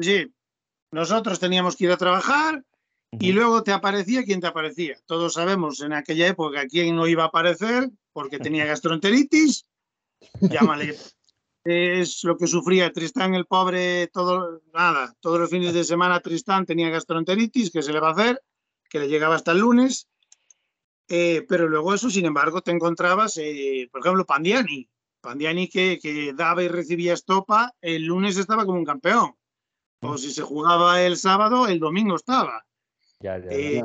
sí, nosotros teníamos que ir a trabajar y luego te aparecía quien te aparecía. Todos sabemos en aquella época quién no iba a aparecer porque tenía gastroenteritis llámale. es lo que sufría Tristán, el pobre, todo, nada, todos los fines de semana Tristán tenía gastroenteritis, que se le va a hacer, que le llegaba hasta el lunes. Eh, pero luego eso, sin embargo, te encontrabas, eh, por ejemplo, Pandiani. Pandiani que, que, daba y recibía estopa, el lunes estaba como un campeón. O si se jugaba el sábado, el domingo estaba. Ya, ya, eh,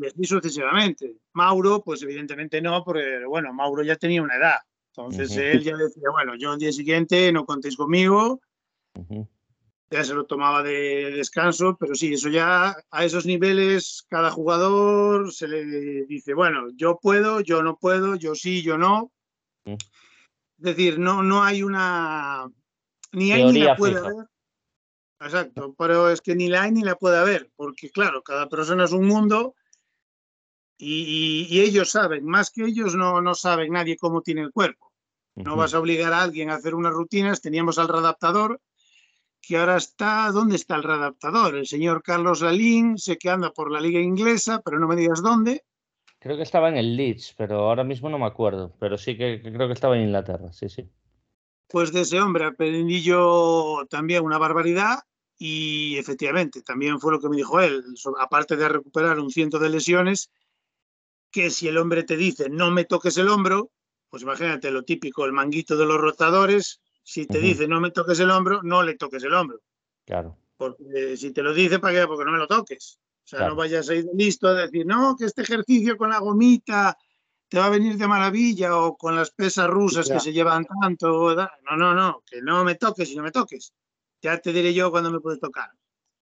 y así sucesivamente. Mauro, pues evidentemente no, porque bueno, Mauro ya tenía una edad. Entonces él ya decía, bueno, yo el día siguiente no contéis conmigo. Ya se lo tomaba de descanso, pero sí, eso ya a esos niveles, cada jugador se le dice, bueno, yo puedo, yo no puedo, yo sí, yo no. Es decir, no, no hay una. Ni hay ni la puede haber. Exacto, pero es que ni la hay ni la puede haber, porque claro, cada persona es un mundo y, ellos saben, más que ellos no, no saben nadie cómo tiene el cuerpo. No vas a obligar a alguien a hacer unas rutinas. Teníamos al readaptador, que ahora está, ¿dónde está el readaptador? El señor Carlos Lalín, sé que anda por la liga inglesa, pero no me digas dónde. Creo que estaba en el Leeds, pero ahora mismo no me acuerdo, pero sí que, creo que estaba en Inglaterra, sí, sí. Pues de ese hombre aprendí yo también una barbaridad y efectivamente también fue lo que me dijo él, aparte de recuperar un ciento de lesiones, que si el hombre te dice no me toques el hombro, pues imagínate lo típico, el manguito de los rotadores, si te dice no me toques el hombro, no le toques el hombro. Claro. Porque si te lo dice, ¿para qué? Porque no me lo toques. O sea, no vayas a ir listo a decir, no, que este ejercicio con la gomita te va a venir de maravilla o con las pesas rusas que se llevan tanto. No, no, no, que no me toques y no me toques. Ya te diré yo cuándo me puedes tocar.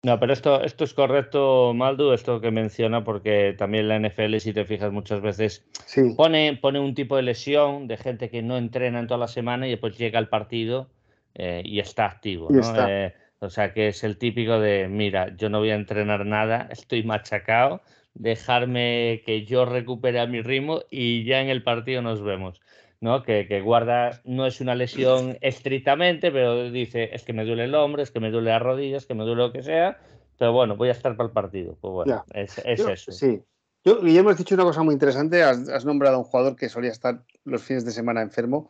No, pero esto, esto es correcto, Maldu, esto que menciona, porque también la NFL, si te fijas muchas veces, pone, pone un tipo de lesión de gente que no entrena en toda la semana y después llega al partido eh, y está activo. Eh, o sea que es el típico de, mira, yo no voy a entrenar nada, estoy machacado, dejarme que yo recupere a mi ritmo y ya en el partido nos vemos. ¿No? Que, que, guarda, no es una lesión estrictamente, pero dice, es que me duele el hombro, es que me duele las rodillas, que me duele lo que sea, pero bueno, voy a estar para el partido. Pues bueno, es, eso. Sí. Yo, Guillermo, has dicho una cosa muy interesante, has, nombrado a un jugador que solía estar los fines de semana enfermo.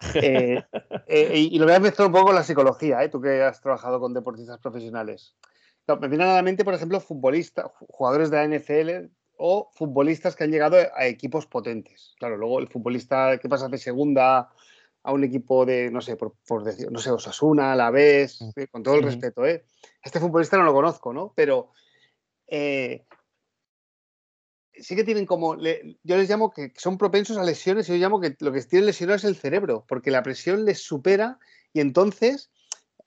Eh, eh, y, lo voy a mezclar un poco con la psicología, ¿eh? tú que has trabajado con deportistas profesionales. me viene a la mente, por ejemplo, futbolistas, jugadores de la NFL o futbolistas que han llegado a equipos potentes. Claro, luego el futbolista que pasa de segunda a un equipo de, no sé, por, decir, no sé, Osasuna, la vez, mm. eh, con todo el respeto, ¿eh? Este futbolista no lo conozco, ¿no? Pero eh, sí que tienen como, yo les llamo que son propensos a lesiones y yo llamo que lo que tienen lesionado es el cerebro, porque la presión les supera y entonces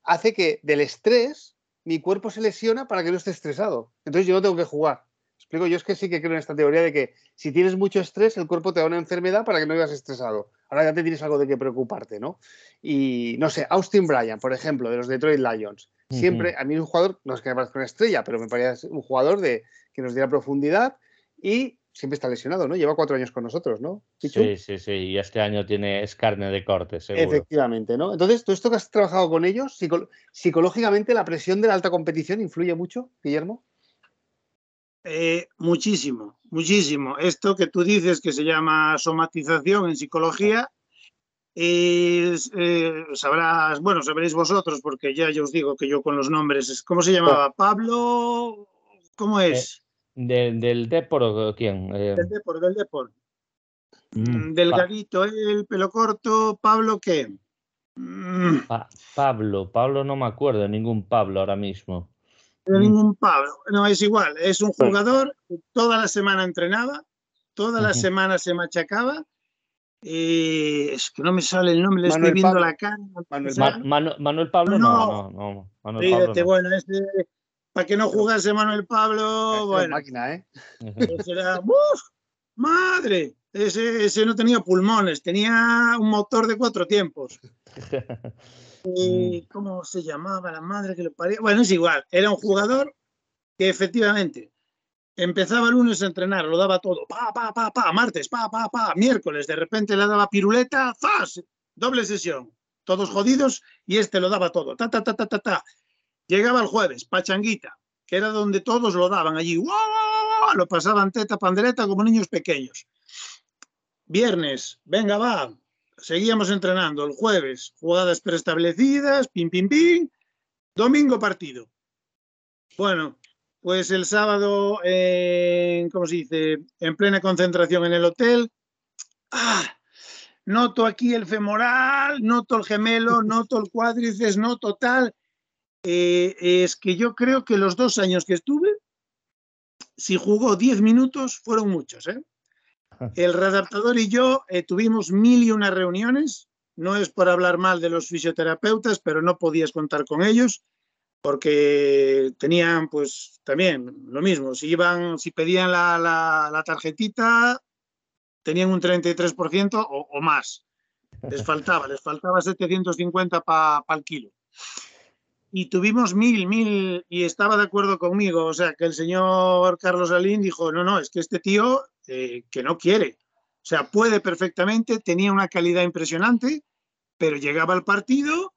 hace que del estrés mi cuerpo se lesiona para que no esté estresado. Entonces yo no tengo que jugar. Explico, yo es que sí que creo en esta teoría de que si tienes mucho estrés, el cuerpo te da una enfermedad para que no vivas estresado. Ahora ya te tienes algo de qué preocuparte, ¿no? Y no sé, Austin Bryan, por ejemplo, de los Detroit Lions, siempre, a mí es un jugador, no es que me parezca una estrella, pero me parece un jugador de que nos diera profundidad y siempre está lesionado, ¿no? Lleva cuatro años con nosotros, ¿no? Sí, sí, sí, y este año tiene es carne de corte, seguro. Efectivamente, ¿no? Entonces, todo esto que has trabajado con ellos, psicológicamente la presión de la alta competición influye mucho, Guillermo. Eh, muchísimo, muchísimo. Esto que tú dices que se llama somatización en psicología, es, eh, sabrás, bueno, sabréis vosotros, porque ya yo os digo que yo con los nombres, ¿cómo se llamaba? Pablo, ¿cómo eh, es? ¿Del Depor o quién? Del Depor, del Depor. Mm, mm Delgadito, el pelo corto, Pablo, ¿qué? Mm. Pablo, Pablo no me acuerdo ningún Pablo ahora mismo. De ningún Pablo, no es igual, es un jugador que toda la semana entrenaba, toda la semana se machacaba eh, es que no me sale el nombre, le estoy viendo la cara. Manuel, Pablo, no, no, no. bueno, para que no jugase Manuel Pablo, bueno. Máquina, ¿eh? ¡uf! ¡Madre! Ese, ese, no tenía pulmones, tenía un motor de cuatro tiempos. y, ¿Cómo se llamaba la madre que lo parió? Bueno, es igual, era un jugador que efectivamente Empezaba el lunes a entrenar, lo daba todo, pa, pa, pa, pa, martes, pa, pa, pa, miércoles, de repente le daba piruleta, ¡zas! Doble sesión, todos jodidos y este lo daba todo, ta, ta, ta, ta, ta, ta. Llegaba el jueves, pachanguita, que era donde todos lo daban allí, ¡guau, lo pasaban teta, pandereta como niños pequeños. Viernes, venga, va, seguíamos entrenando. El jueves, jugadas preestablecidas, pim, pim, pim. Domingo, partido. Bueno, pues el sábado, en, ¿cómo se dice? En plena concentración en el hotel. ¡Ah! Noto aquí el femoral, noto el gemelo, noto el cuádriceps, noto tal. Eh, es que yo creo que los dos años que estuve, si jugó 10 minutos, fueron muchos. ¿eh? El readaptador y yo eh, tuvimos mil y una reuniones. No es por hablar mal de los fisioterapeutas, pero no podías contar con ellos porque tenían pues también lo mismo, si iban, si pedían la, la, tarjetita, tenían un 33% o, o, más. Les faltaba, les faltaba 750 para el kilo. Y tuvimos mil, mil, y estaba de acuerdo conmigo. O sea, que el señor Carlos Alín dijo, no, no, es que este tío eh, que no quiere. O sea, puede perfectamente, tenía una calidad impresionante, pero llegaba al partido,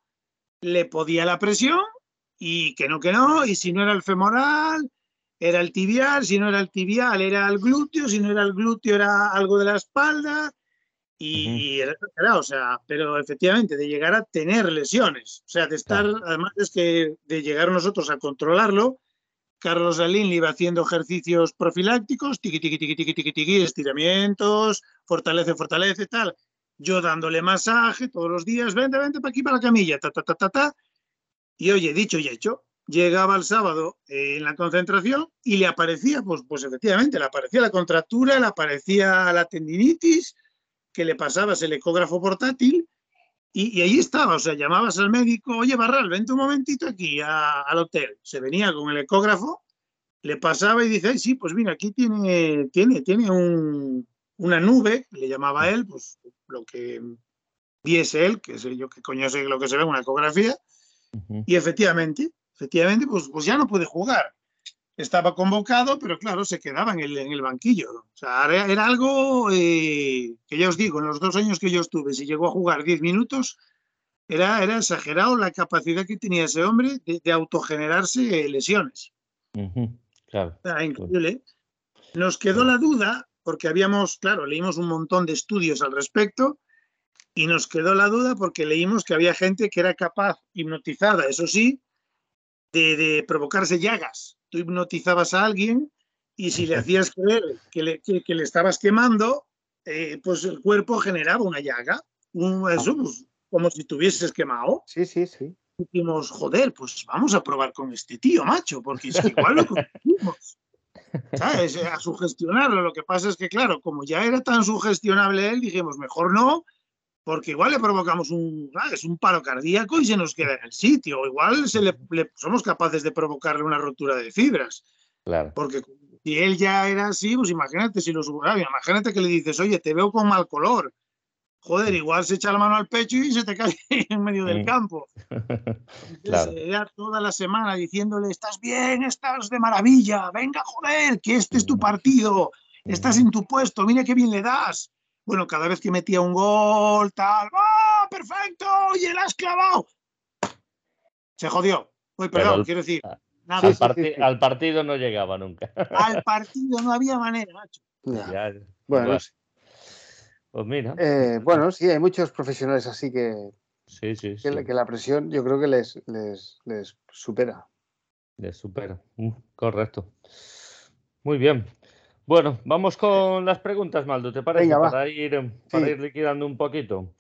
le podía la presión y que no, que no, y si no era el femoral, era el tibial, si no era el tibial, era el glúteo, si no era el glúteo, era algo de la espalda, y, era, o sea, pero efectivamente, de llegar a tener lesiones, o sea, de estar, además es que de llegar nosotros a controlarlo, Carlos Salín le iba haciendo ejercicios profilácticos, tiqui, tiqui, tiqui, tiqui, tiqui, tiqui, estiramientos, fortalece, fortalece, tal. Yo dándole masaje todos los días, vente, vente para aquí, para la camilla, ta, ta, ta, ta, ta. Y oye, dicho y hecho, llegaba el sábado eh, en la concentración y le aparecía, pues, pues efectivamente, le aparecía la contractura, le aparecía la tendinitis, que le pasabas el ecógrafo portátil y, ahí estaba, o sea, llamabas al médico, oye, Barral, vente un momentito aquí al hotel. Se venía con el ecógrafo, le pasaba y dice, sí, pues mira, aquí tiene, tiene, tiene una nube, le llamaba él, pues lo que viese él, que sé yo que coño sé lo que se ve en una ecografía, y efectivamente, efectivamente, pues, pues ya no puede jugar. Estaba convocado, pero claro, se quedaba en el, en el banquillo. O sea, era, algo eh, que ya os digo, en los dos años que yo estuve, si llegó a jugar 10 minutos, era, era exagerado la capacidad que tenía ese hombre de, autogenerarse lesiones. claro. increíble. Nos quedó la duda, porque habíamos, claro, leímos un montón de estudios al respecto, y nos quedó la duda porque leímos que había gente que era capaz, hipnotizada, eso sí, de, provocarse llagas. Tú hipnotizabas a alguien y si le hacías creer que le, que, le estabas quemando, eh, pues el cuerpo generaba una llaga, un, eso, pues, como si tuvieses quemado. Sí, sí, sí. Dijimos, joder, pues vamos a probar con este tío, macho, porque es que igual lo conseguimos. ¿Sabes? A sugestionarlo. Lo que pasa es que, claro, como ya era tan sugestionable él, dijimos, mejor no, porque igual le provocamos un, es un paro cardíaco y se nos queda en el sitio, igual se le, somos capaces de provocarle una rotura de fibras. Claro. Porque si él ya era así, pues imagínate si lo imagínate que le dices, oye, te veo con mal color, joder, igual se echa la mano al pecho y se te cae en medio del campo. Entonces, era toda la semana diciéndole, estás bien, estás de maravilla, venga, joder, que este es tu partido, estás en tu puesto, mira qué bien le das. Bueno, cada vez que metía un gol, tal, ¡ah, perfecto! ¡Y el has clavado! Se jodió. Uy, perdón, quiero decir. Nada. Al, partido no llegaba nunca. Al partido no había manera, macho. bueno, pues mira. Eh, bueno, sí, hay muchos profesionales así que, sí, sí, que, la presión yo creo que les, les, les supera. Les supera, mm, correcto. Muy bien. Bueno, vamos con las preguntas, Maldo, ¿te parece? para, ir, para ir liquidando un poquito.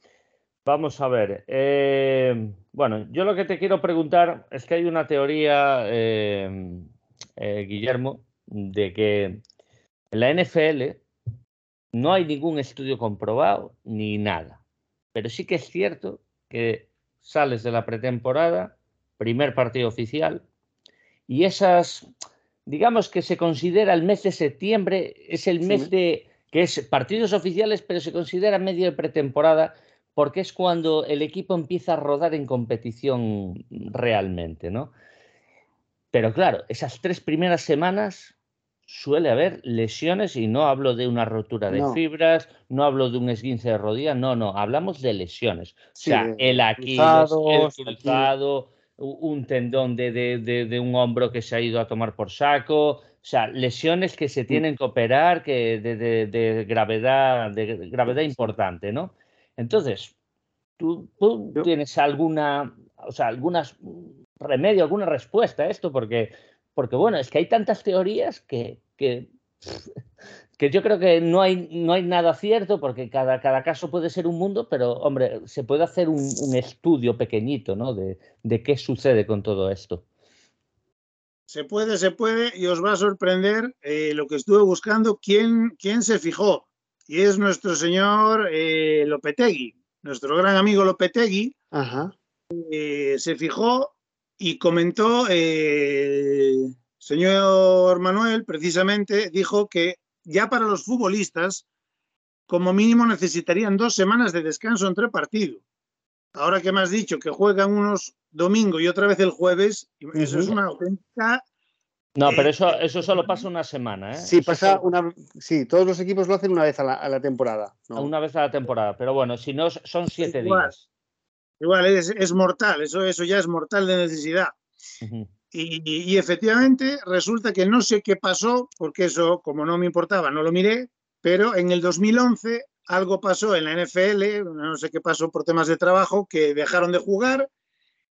Vamos a ver. Eh, bueno, yo lo que te quiero preguntar es que hay una teoría, eh, Guillermo, de que en la NFL no hay ningún estudio comprobado ni nada. Pero sí que es cierto que sales de la pretemporada, primer partido oficial, y esas, digamos que se considera el mes de septiembre, es el mes de, que es partidos oficiales, pero se considera medio de pretemporada porque es cuando el equipo empieza a rodar en competición realmente, ¿no? Pero claro, esas tres primeras semanas suele haber lesiones y no hablo de una rotura de fibras, no hablo de un esguince de rodilla, no, no, hablamos de lesiones. o sea, el Aquiles, el cruzado, un tendón de, de, un hombro que se ha ido a tomar por saco, o sea, lesiones que se mm. tienen que operar que de, gravedad, de gravedad importante, ¿no? Entonces, ¿tú, tú tienes alguna, o sea, algunas remedio, alguna respuesta a esto? Porque porque bueno, es que hay tantas teorías que, que, yo creo que no hay, no hay nada cierto porque cada, cada caso puede ser un mundo, pero hombre, se puede hacer un, estudio pequeñito ¿no? de, qué sucede con todo esto. Se puede, se puede, y os va a sorprender eh, lo que estuve buscando, quién, quién se fijó. Y es nuestro señor eh, Lopetegui, nuestro gran amigo Lopetegui. Ajá. Eh, se fijó y comentó, eh, señor Manuel, precisamente, dijo que ya para los futbolistas, como mínimo necesitarían dos semanas de descanso entre partido. Ahora que me has dicho que juegan unos domingo y otra vez el jueves, eso es una auténtica no, pero eso, eso solo pasa una semana, ¿eh? Sí, pasa una. Sí, todos los equipos lo hacen una vez a la, temporada. Una vez a la temporada, pero bueno, si no, son siete días. Igual es, mortal, eso, eso ya es mortal de necesidad. Y, efectivamente resulta que no sé qué pasó, porque eso, como no me importaba, no lo miré, pero en el 2011 algo pasó en la NFL, no sé qué pasó por temas de trabajo, que dejaron de jugar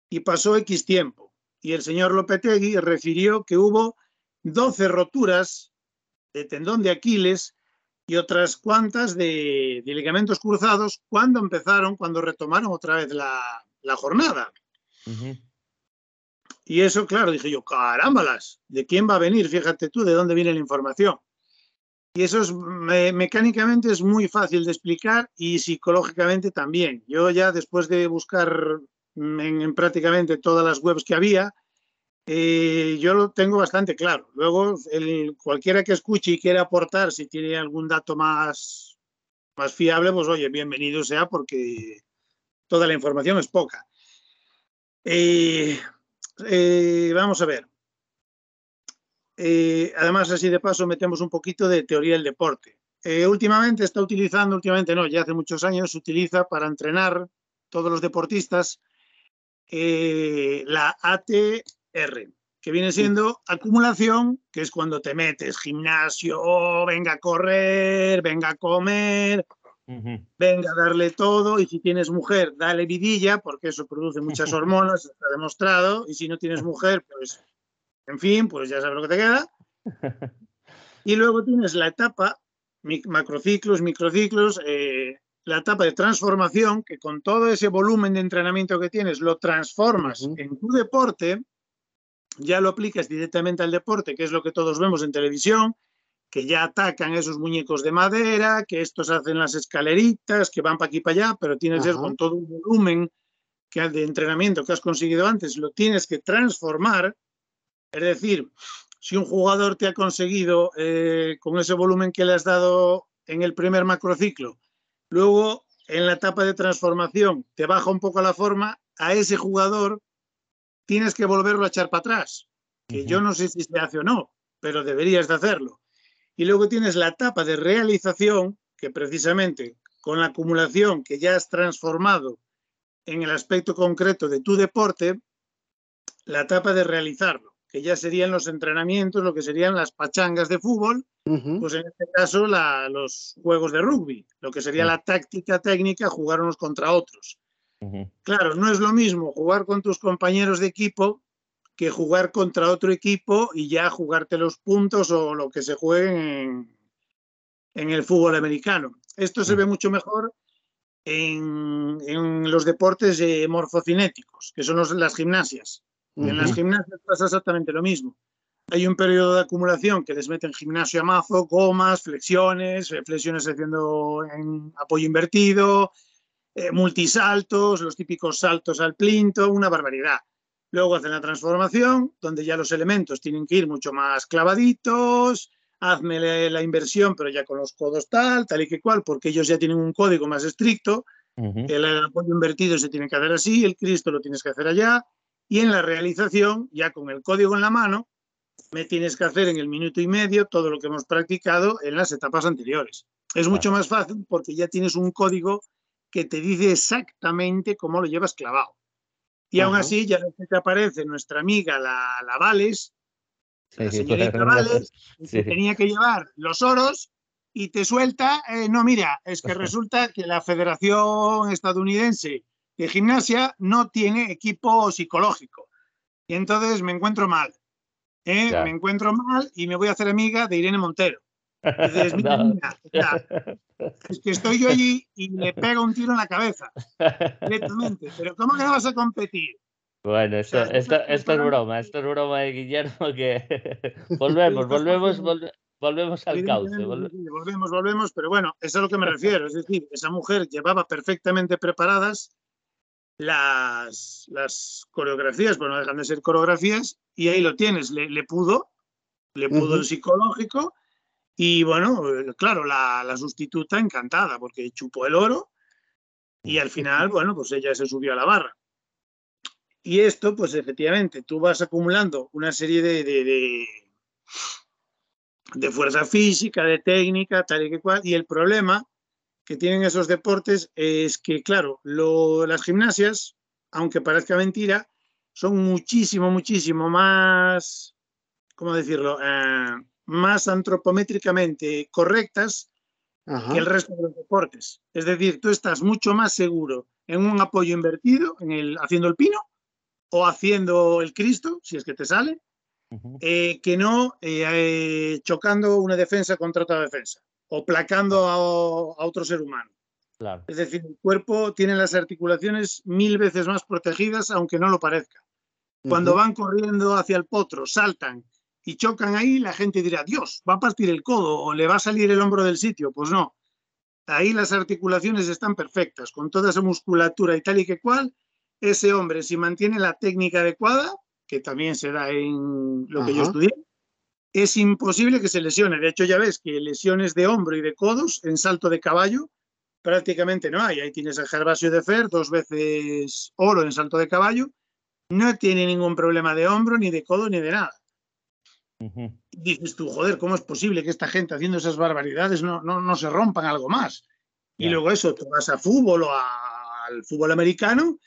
y pasó X tiempo. Y el señor Lopetegui refirió que hubo 12 roturas de tendón de Aquiles y otras cuantas de, ligamentos cruzados cuando empezaron, cuando retomaron otra vez la, jornada. Y eso, claro, dije yo, carámbalas, ¿de quién va a venir? Fíjate tú de dónde viene la información. Y eso es, mecánicamente es muy fácil de explicar y psicológicamente también. Yo ya después de buscar en prácticamente todas las webs que había, eh, yo lo tengo bastante claro. Luego, cualquiera que escuche y quiera aportar, si tiene algún dato más, más fiable, pues oye, bienvenido sea porque toda la información es poca. Eh, eh, vamos a ver. además, así de paso, metemos un poquito de teoría del deporte. últimamente está utilizando, últimamente no, ya hace muchos años, se utiliza para entrenar todos los deportistas la AT R, que viene siendo acumulación, que es cuando te metes gimnasio, venga a correr, venga a comer, venga a darle todo, y si tienes mujer, dale vidilla, porque eso produce muchas hormonas, está demostrado, y si no tienes mujer, pues, en fin, pues ya sabes lo que te queda. Y luego tienes la etapa, macrociclos, microciclos, eh, la etapa de transformación, que con todo ese volumen de entrenamiento que tienes, lo transformas en tu deporte, ya lo aplicas directamente al deporte, que es lo que todos vemos en televisión, que ya atacan esos muñecos de madera, que estos hacen las escaleritas, que van para aquí para allá, pero tienes que con todo un volumen que de entrenamiento que has conseguido antes, lo tienes que transformar. Es decir, si un jugador te ha conseguido eh, con ese volumen que le has dado en el primer macrociclo, luego en la etapa de transformación te baja un poco la forma, a ese jugador tienes que volverlo a echar para atrás, que yo no sé si se hace o no, pero deberías de hacerlo. Y luego tienes la etapa de realización, que precisamente con la acumulación que ya has transformado en el aspecto concreto de tu deporte, la etapa de realizarlo, que ya serían los entrenamientos, lo que serían las pachangas de fútbol, pues en este caso los juegos de rugby, lo que sería la táctica técnica, jugar unos contra otros. Claro, no es lo mismo jugar con tus compañeros de equipo que jugar contra otro equipo y ya jugarte los puntos o lo que se juegue en, en el fútbol americano. Esto se ve mucho mejor en, en los deportes eh, morfocinéticos, que son las gimnasias. En las gimnasias pasa exactamente lo mismo. Hay un periodo de acumulación que les meten gimnasio a mazo, gomas, flexiones, eh, flexiones haciendo en apoyo invertido, eh, multisaltos, los típicos saltos al plinto, una barbaridad. Luego hacen la transformación, donde ya los elementos tienen que ir mucho más clavaditos, hazme la inversión, pero ya con los codos tal, tal y que cual, porque ellos ya tienen un código más estricto. El apoyo invertido se tiene que hacer así, el Cristo lo tienes que hacer allá, y en la realización, ya con el código en la mano, me tienes que hacer en el minuto y medio todo lo que hemos practicado en las etapas anteriores. Es mucho más fácil porque ya tienes un código que te dice exactamente cómo lo llevas clavado. Y aún así, ya te aparece nuestra amiga la, la Vales, la señorita Vales, que tenía que llevar los oros y te suelta, eh, no, mira, es que resulta que la Federación Estadounidense de Gimnasia no tiene equipo psicológico. Y entonces me encuentro mal. ¿eh? Me encuentro mal y me voy a hacer amiga de Irene Montero. Dices, mira, es que estoy yo allí y le pego un tiro en la cabeza, directamente. Pero ¿cómo que no vas a competir? Bueno, esto, esto, esto es broma, esto es broma de Guillermo que volvemos, volvemos, volvemos al cauce. Volvemos, volvemos, pero bueno, eso es a lo que me refiero. Es decir, esa mujer llevaba perfectamente preparadas las, las coreografías, pues no dejan de ser coreografías, y ahí lo tienes, le, le pudo, le pudo el psicológico, y bueno, claro, la, la, sustituta encantada, porque chupó el oro, y al final, bueno, pues ella se subió a la barra. Y esto, pues efectivamente, tú vas acumulando una serie de, de, de, de fuerza física, de técnica, tal y que cual, y el problema que tienen esos deportes es que, claro, lo, las gimnasias, aunque parezca mentira, son muchísimo, muchísimo más, ¿cómo decirlo?, eh, más antropométricamente correctas Ajá. que el resto de los deportes. Es decir, tú estás mucho más seguro en un apoyo invertido, en el, haciendo el pino o haciendo el Cristo, si es que te sale, eh, que no eh, eh, chocando una defensa contra otra defensa o placando a, a otro ser humano. Claro. Es decir, el cuerpo tiene las articulaciones mil veces más protegidas, aunque no lo parezca. Cuando uh -huh. van corriendo hacia el potro, saltan y chocan ahí, la gente dirá, Dios, va a partir el codo o le va a salir el hombro del sitio. Pues no. Ahí las articulaciones están perfectas, con toda esa musculatura y tal y que cual, ese hombre, si mantiene la técnica adecuada, que también se da en lo que yo estudié, es imposible que se lesione. De hecho, ya ves que lesiones de hombro y de codos en salto de caballo prácticamente no hay. Ahí tienes a Gervasio de Fer, dos veces oro en salto de caballo. No tiene ningún problema de hombro, ni de codo, ni de nada. Uh -huh. Dices tú, joder, ¿cómo es posible que esta gente haciendo esas barbaridades no, no, no se rompan algo más? Yeah. Y luego eso, tú vas a fútbol o a, al fútbol americano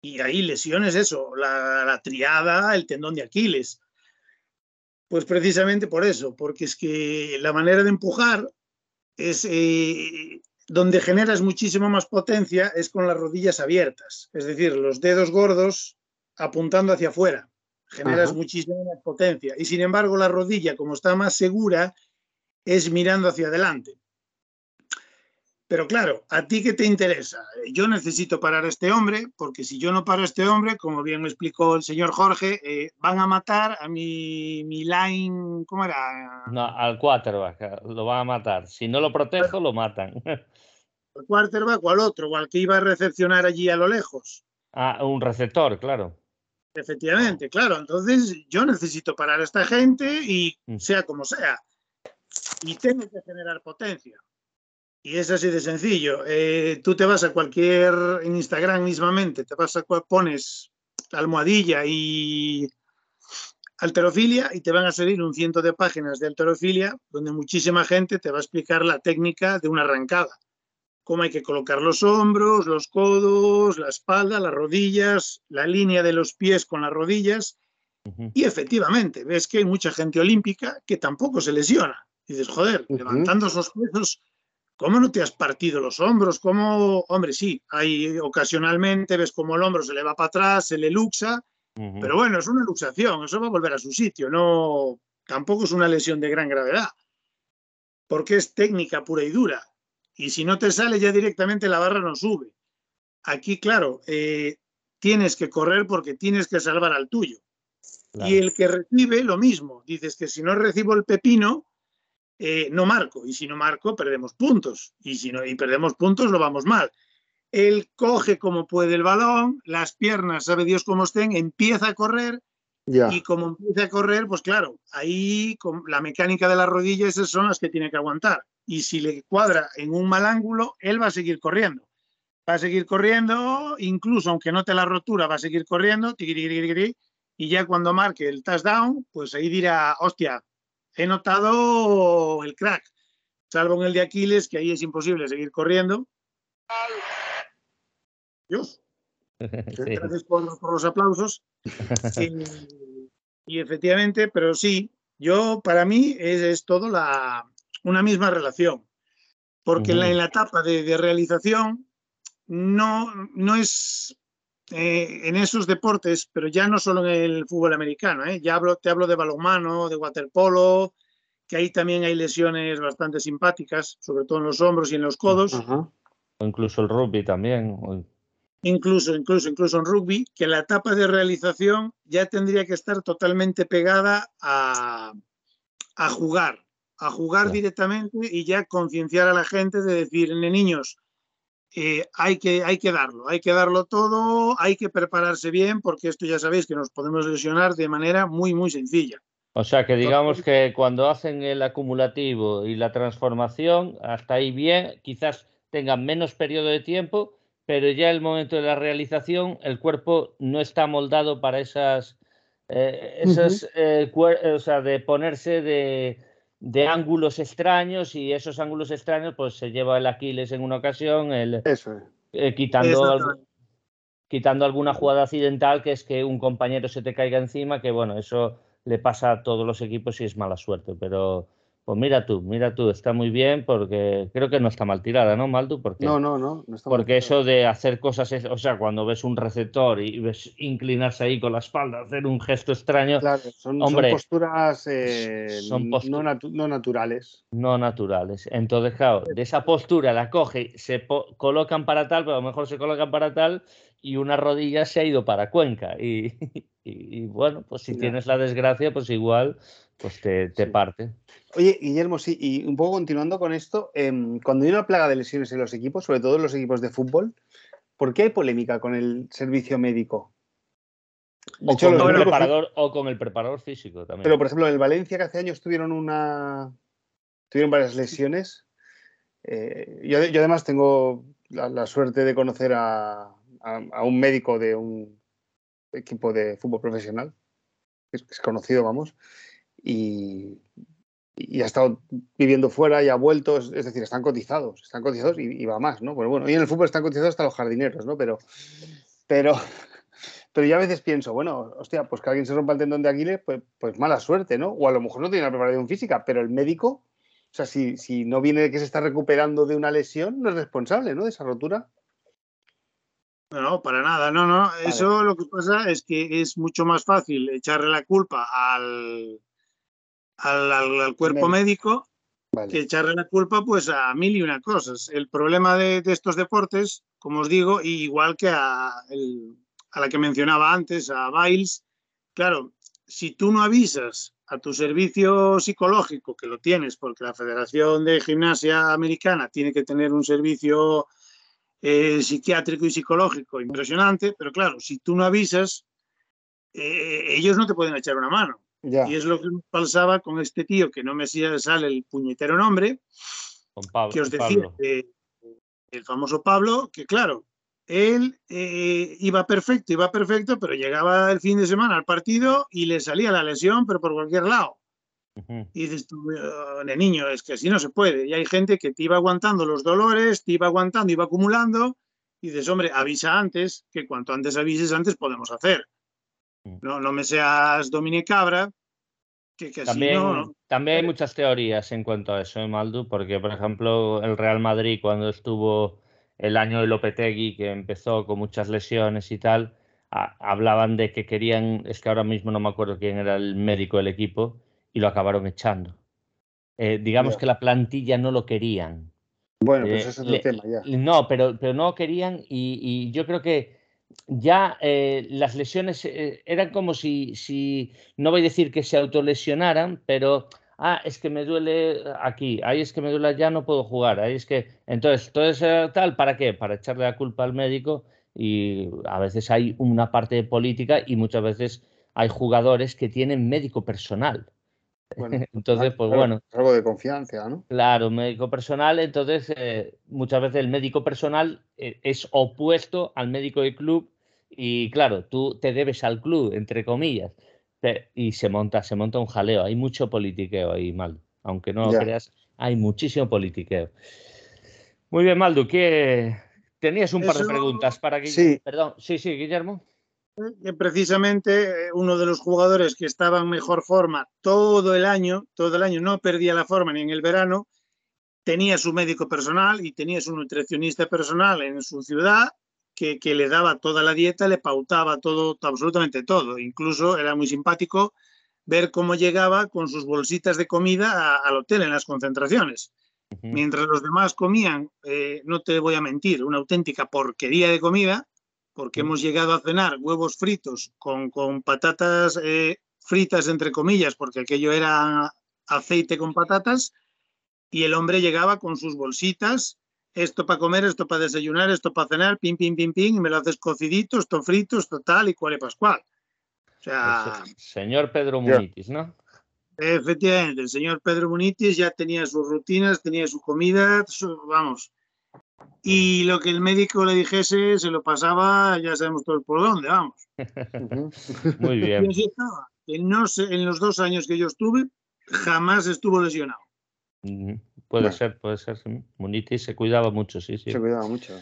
y ahí lesiones, eso, la, la triada, el tendón de Aquiles pues precisamente por eso, porque es que la manera de empujar es eh, donde generas muchísimo más potencia es con las rodillas abiertas, es decir, los dedos gordos apuntando hacia afuera, generas Ajá. muchísima más potencia. Y sin embargo, la rodilla, como está más segura, es mirando hacia adelante. Pero claro, ¿a ti qué te interesa? Yo necesito parar a este hombre, porque si yo no paro a este hombre, como bien me explicó el señor Jorge, eh, van a matar a mi, mi line, ¿cómo era? No, al quarterback, lo van a matar. Si no lo protejo, lo matan. ¿Al quarterback o al otro? ¿O al que iba a recepcionar allí a lo lejos? Ah, un receptor, claro. Efectivamente, claro. Entonces yo necesito parar a esta gente y mm. sea como sea. Y tengo que generar potencia. Y es así de sencillo. Eh, tú te vas a cualquier, en Instagram mismamente, te vas a, pones almohadilla y alterofilia y te van a salir un ciento de páginas de alterofilia donde muchísima gente te va a explicar la técnica de una arrancada. Cómo hay que colocar los hombros, los codos, la espalda, las rodillas, la línea de los pies con las rodillas. Y efectivamente, ves que hay mucha gente olímpica que tampoco se lesiona. Y dices, joder, levantando esos pesos ¿Cómo no te has partido los hombros? ¿Cómo? Hombre, sí, hay ocasionalmente, ves como el hombro se le va para atrás, se le luxa, pero bueno, es una luxación, eso va a volver a su sitio, no, tampoco es una lesión de gran gravedad, porque es técnica pura y dura. Y si no te sale ya directamente la barra no sube. Aquí, claro, eh, tienes que correr porque tienes que salvar al tuyo. Y el que recibe lo mismo. Dices que si no recibo el pepino, eh, no marco, y si no marco, perdemos puntos, y si no y perdemos puntos, lo vamos mal. Él coge como puede el balón, las piernas, sabe Dios cómo estén, empieza a correr, y como empieza a correr, pues claro, ahí con la mecánica de las rodillas, esas son las que tiene que aguantar. Y si le cuadra en un mal ángulo, él va a seguir corriendo. Va a seguir corriendo, incluso aunque note la rotura, va a seguir corriendo, y ya cuando marque el touchdown, pues ahí dirá, hostia, he notado el crack, salvo en el de Aquiles, que ahí es imposible seguir corriendo. Dios. Gracias por, los aplausos. y, efectivamente, pero sí, yo para mí es, todo la, una misma relación, porque en, la, etapa de, realización no, no es eh, en esos deportes, pero ya no solo en el fútbol americano, ¿eh? ya hablo, te hablo de balonmano, de waterpolo, que ahí también hay lesiones bastante simpáticas, sobre todo en los hombros y en los codos. O incluso el rugby también. Incluso, incluso, incluso en rugby, que la etapa de realización ya tendría que estar totalmente pegada a, a jugar, a jugar directamente y ya concienciar a la gente de decir, niños, eh, hay, que, hay que darlo, hay que darlo todo, hay que prepararse bien, porque esto ya sabéis que nos podemos lesionar de manera muy, muy sencilla. O sea que digamos que cuando hacen el acumulativo y la transformación, hasta ahí bien, quizás tengan menos periodo de tiempo, pero ya el momento de la realización, el cuerpo no está moldado para esas, eh, esas eh, o sea, de ponerse de, de ángulos extraños y esos ángulos extraños pues se lleva el Aquiles en una ocasión, el, eh, quitando, quitando alguna jugada accidental que es que un compañero se te caiga encima, que bueno, eso le pasa a todos los equipos y es mala suerte, pero pues mira tú, mira tú, está muy bien porque creo que no está mal tirada, ¿no, Maldu? Porque, no, no, no. no está porque eso de hacer cosas, o sea, cuando ves un receptor y ves inclinarse ahí con la espalda, hacer un gesto extraño. Claro, son, hombre, posturas, eh, son no, naturales. No naturales. Entonces, claro, de esa postura la coge, se colocan para tal, pero a lo mejor se colocan para tal y una rodilla se ha ido para Cuenca. Y, y, bueno, pues si tienes la desgracia, pues igual pues te, te parte. Oye, Guillermo, sí, y un poco continuando con esto, em, cuando hay una plaga de lesiones en los equipos, sobre todo en los equipos de fútbol, ¿por qué hay polémica con el servicio médico? o, con el preparador, o con el preparador físico también. Pero, por ejemplo, en el Valencia, que hace años tuvieron una. tuvieron varias lesiones. Eh, yo, además tengo la, suerte de conocer a, un médico de un equipo de fútbol profesional, es conocido, vamos, y y ha estado viviendo fuera y ha vuelto, es, decir, están cotizados, están cotizados y, va más, ¿no? Pues bueno, y en el fútbol están cotizados hasta los jardineros, ¿no? Pero, pero, pero yo a veces pienso, bueno, hostia, pues que alguien se rompa el tendón de Aquiles, pues, pues mala suerte, ¿no? O a lo mejor no tiene la preparación física, pero el médico, o sea, si, si no viene que se está recuperando de una lesión, no es responsable, ¿no? De esa rotura. No, para nada, no, no. Eso lo que pasa es que es mucho más fácil echarle la culpa al, al, cuerpo médico que echarle la culpa pues a mil y una cosas. El problema de, estos deportes, como os digo, igual que a, a la que mencionaba antes, a Biles, claro, si tú no avisas a tu servicio psicológico, que lo tienes, porque la Federación de Gimnasia Americana tiene que tener un servicio eh, psiquiátrico y psicológico impresionante, pero claro, si tú no avisas, eh, ellos no te pueden echar una mano. Y es lo que pasaba con este tío que no me sale el puñetero nombre, Con Pablo, que os decía, el famoso Pablo, que claro, él eh, iba perfecto, iba perfecto, pero llegaba el fin de semana al partido y le salía la lesión, pero por cualquier lado. Y dices tú, de niño, es que así no se puede. Y hay gente que te iba aguantando los dolores, te iba aguantando, iba acumulando. Y dices, hombre, avisa antes, que cuanto antes avises, antes podemos hacer. No, no me seas Dominic Cabra, que, también, no, también hay muchas teorías en cuanto a eso, ¿eh, Maldu, porque, por ejemplo, el Real Madrid, cuando estuvo el año de Lopetegui, que empezó con muchas lesiones y tal, hablaban de que querían, es que ahora mismo no me acuerdo quién era el médico del equipo, y lo acabaron echando. Eh, digamos que la plantilla no lo querían. Bueno, pues ese es el tema ya. No, pero, pero no querían y, yo creo que ya eh, las lesiones eh, eran como si, si, no voy a decir que se autolesionaran, pero, ah, es que me duele aquí, ahí es que me duele ya no puedo jugar, ahí es que, entonces, todo eso tal, ¿para qué? Para echarle la culpa al médico y a veces hay una parte política y muchas veces hay jugadores que tienen médico personal. entonces, pues bueno. Algo de confianza, ¿no? Claro, médico personal, entonces eh, muchas veces el médico personal eh, es opuesto al médico de club y claro, tú te debes al club, entre comillas, y se monta, se monta un jaleo, hay mucho politiqueo ahí, mal, aunque no lo creas, hay muchísimo politiqueo. Muy bien, Maldu, ¿qué... tenías un par de preguntas para que... Sí. Perdón, sí, sí, Guillermo que precisamente eh, uno de los jugadores que estaba en mejor forma todo el año, todo el año no perdía la forma ni en el verano, tenía su médico personal y tenía su nutricionista personal en su ciudad que, que le daba toda la dieta, le pautaba todo, absolutamente todo. Incluso era muy simpático ver cómo llegaba con sus bolsitas de comida al hotel en las concentraciones. Mientras los demás comían, eh, no te voy a mentir, una auténtica porquería de comida, porque hemos llegado a cenar huevos fritos con, con patatas eh, fritas, entre comillas, porque aquello era aceite con patatas, y el hombre llegaba con sus bolsitas, esto para comer, esto para desayunar, esto para cenar, pim, pim, pim, pim, y me lo haces cocidito, esto frito, esto tal y cual y pascual. O sea, señor Pedro Munitis, ¿no? Efectivamente, el señor Pedro Munitis ya tenía sus rutinas, tenía su comida, vamos, y lo que el médico le dijese se lo pasaba, ya sabemos todos por dónde, vamos. Muy bien. En, en los dos años que yo estuve, jamás estuvo lesionado. Puede ser, puede ser. Munitis se cuidaba mucho, sí, sí. Se cuidaba mucho.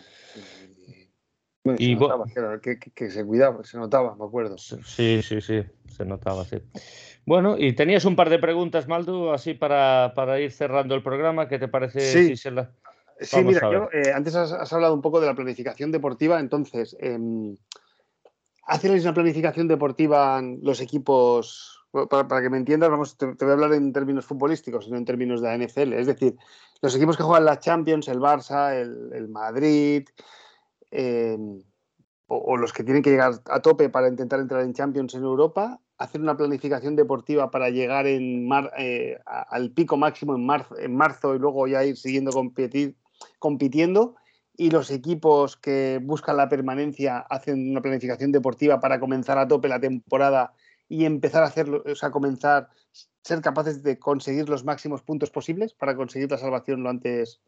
y se notaba, que, se cuidaba, se notaba, me acuerdo. Sí, sí, sí, se notaba, sí. Bueno, y tenías un par de preguntas, Maldu, así para, para ir cerrando el programa. ¿Qué te parece sí. si se la... Sí, mira, yo, eh, antes has, hablado un poco de la planificación deportiva, entonces, eh, ¿hacen una planificación deportiva los equipos? Para, que me entiendas, vamos, te, voy a hablar en términos futbolísticos, no en términos de la NFL. Es decir, los equipos que juegan la Champions, el Barça, el, Madrid, em, o, los que tienen que llegar a tope para intentar entrar en Champions en Europa, hacen una planificación deportiva para llegar en eh, al pico máximo en marzo, en marzo y luego ya ir siguiendo competir, compitiendo y los equipos que buscan la permanencia hacen una planificación deportiva para comenzar a tope la temporada y empezar a hacerlo, o sea, comenzar ser capaces de conseguir los máximos puntos posibles para conseguir la salvación lo antes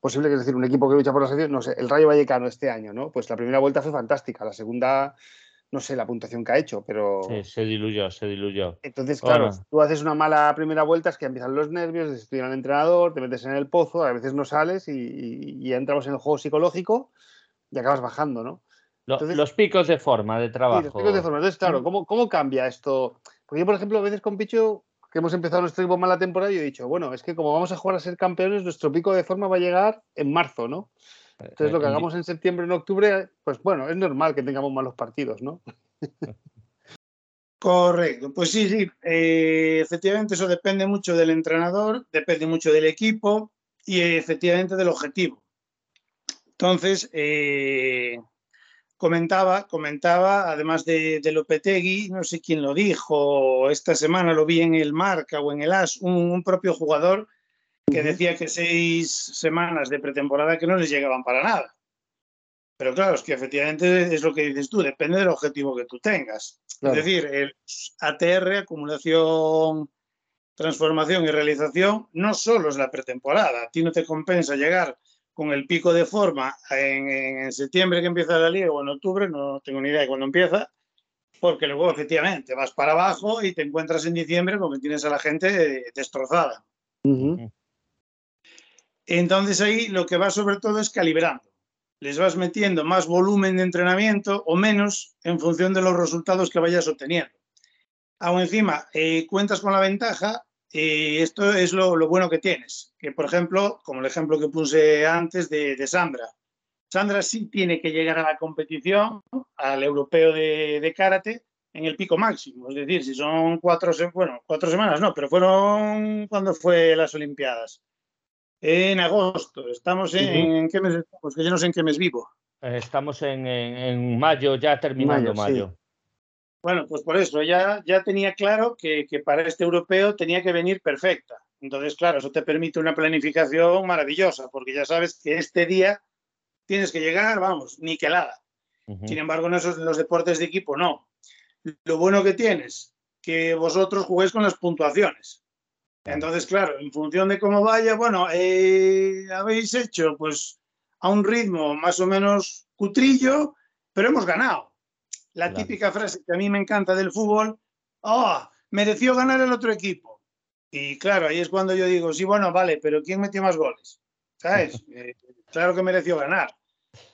posible, es decir, un equipo que lucha por la salvación, no sé, el Rayo Vallecano este año, ¿no? Pues la primera vuelta fue fantástica, la segunda no sé la puntuación que ha hecho, pero. Sí, se diluyó, se diluyó. Entonces, claro, tú haces una mala primera vuelta, es que empiezan los nervios, destituyen al entrenador, te metes en el pozo, a veces no sales y, entramos en el juego psicológico y acabas bajando, ¿no? los picos de forma de trabajo. Sí, los picos de forma. Entonces, claro, ¿cómo, ¿cómo cambia esto? Porque yo, por ejemplo, a veces con Picho, que hemos empezado nuestro equipo mala temporada, yo he dicho, bueno, es que como vamos a jugar a ser campeones, nuestro pico de forma va a llegar en marzo, ¿no? Entonces, lo que hagamos en septiembre, en octubre, pues bueno, es normal que tengamos malos partidos, ¿no? Correcto, pues sí, sí, eh, efectivamente eso depende mucho del entrenador, depende mucho del equipo y efectivamente del objetivo. Entonces, eh, comentaba, comentaba, además de, de, Lopetegui, no sé quién lo dijo, esta semana lo vi en el Marca o en el AS, un, propio jugador que decía que seis semanas de pretemporada que no les llegaban para nada. Pero claro, es que efectivamente es lo que dices tú, depende del objetivo que tú tengas. Es decir, el ATR, acumulación transformación y realización no solo es la pretemporada. A ti no te compensa llegar con el pico de forma en, septiembre que empieza la liga o en octubre, no tengo ni idea de cuándo empieza, porque luego efectivamente vas para abajo y te encuentras en diciembre porque tienes a la gente destrozada. Entonces ahí lo que va sobre todo es calibrando. Les vas metiendo más volumen de entrenamiento o menos en función de los resultados que vayas obteniendo. Aún encima, eh, cuentas con la ventaja, y esto es lo, bueno que tienes, que por ejemplo, como el ejemplo que puse antes de, Sandra, Sandra sí tiene que llegar a la competición, al europeo de, de karate, en el pico máximo. Es decir, si son cuatro, bueno, cuatro semanas, no, pero fueron cuando fue las Olimpiadas. En agosto. Estamos en, ¿qué mes estamos? Que yo no sé en qué mes vivo. Eh, estamos en, mayo, ya terminando mayo. Bueno, pues por eso ya, ya tenía claro que, para este europeo tenía que venir perfecta. Entonces, claro, eso te permite una planificación maravillosa, porque ya sabes que este día tienes que llegar, vamos, niquelada. Sin embargo, en esos los deportes de equipo no. Lo bueno que tienes, que vosotros juguéis con las puntuaciones. Entonces, claro, en función de cómo vaya, bueno, eh, habéis hecho pues a un ritmo más o menos cutrillo, pero hemos ganado. La típica frase que a mí me encanta del fútbol, oh, mereció ganar el otro equipo. Y claro, ahí es cuando yo digo, sí, bueno, vale, pero ¿quién metió más goles? ¿Sabes? Eh, claro que mereció ganar.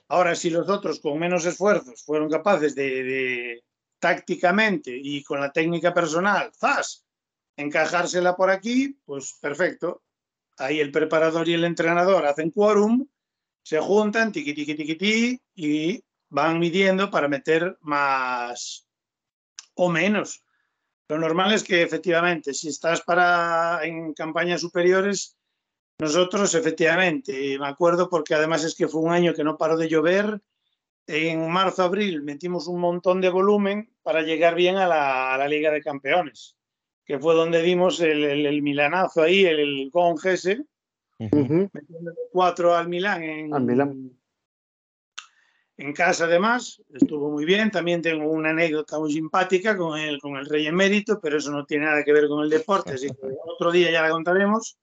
Ahora, si los otros con menos esfuerzos fueron capaces de, tácticamente y con la técnica personal, ¡zas! Encajársela por aquí, pues perfecto. Ahí el preparador y el entrenador hacen quórum, se juntan, tiqui, tiqui, tiqui, tiqui, y van midiendo para meter más o menos. Lo normal es que efectivamente, si estás para en campañas superiores, nosotros efectivamente, me acuerdo porque además es que fue un año que no paró de llover, en marzo, abril metimos un montón de volumen para llegar bien a la, Liga de Campeones, que fue donde dimos el, milanazo ahí, el, el Gongese, metiendo cuatro al Milán en, al Milán en casa además, estuvo muy bien. También tengo una anécdota muy simpática con el, con el rey emérito, pero eso no tiene nada que ver con el deporte, así que otro día ya la contaremos.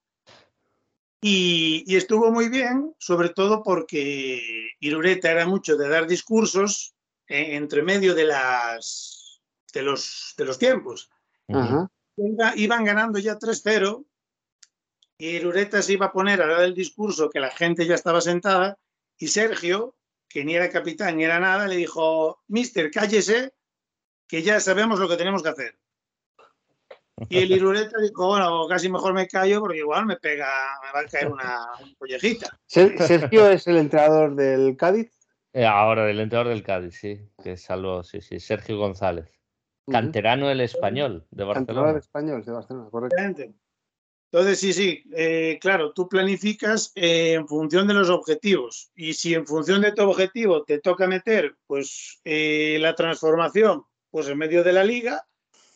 Y, y, estuvo muy bien, sobre todo porque Irureta era mucho de dar discursos entre medio de, las, de, los, de los tiempos. Iban ganando ya 3-0 y Irureta se iba a poner a dar el discurso que la gente ya estaba sentada y Sergio, que ni era capitán ni era nada, le dijo, Mister, cállese, que ya sabemos lo que tenemos que hacer. Y el Irureta dijo, bueno, casi mejor me callo porque igual me pega, me va a caer una, collejita. Sergio es el entrenador del Cádiz. Eh, ahora, del entrenador del Cádiz, sí, que es algo, sí, sí, Sergio González. Canterano del español de Barcelona. Canterano del español de Barcelona, correcto. Entonces, sí, sí, eh, claro, tú planificas eh, en función de los objetivos y si en función de tu objetivo te toca meter pues eh, la transformación pues en medio de la liga,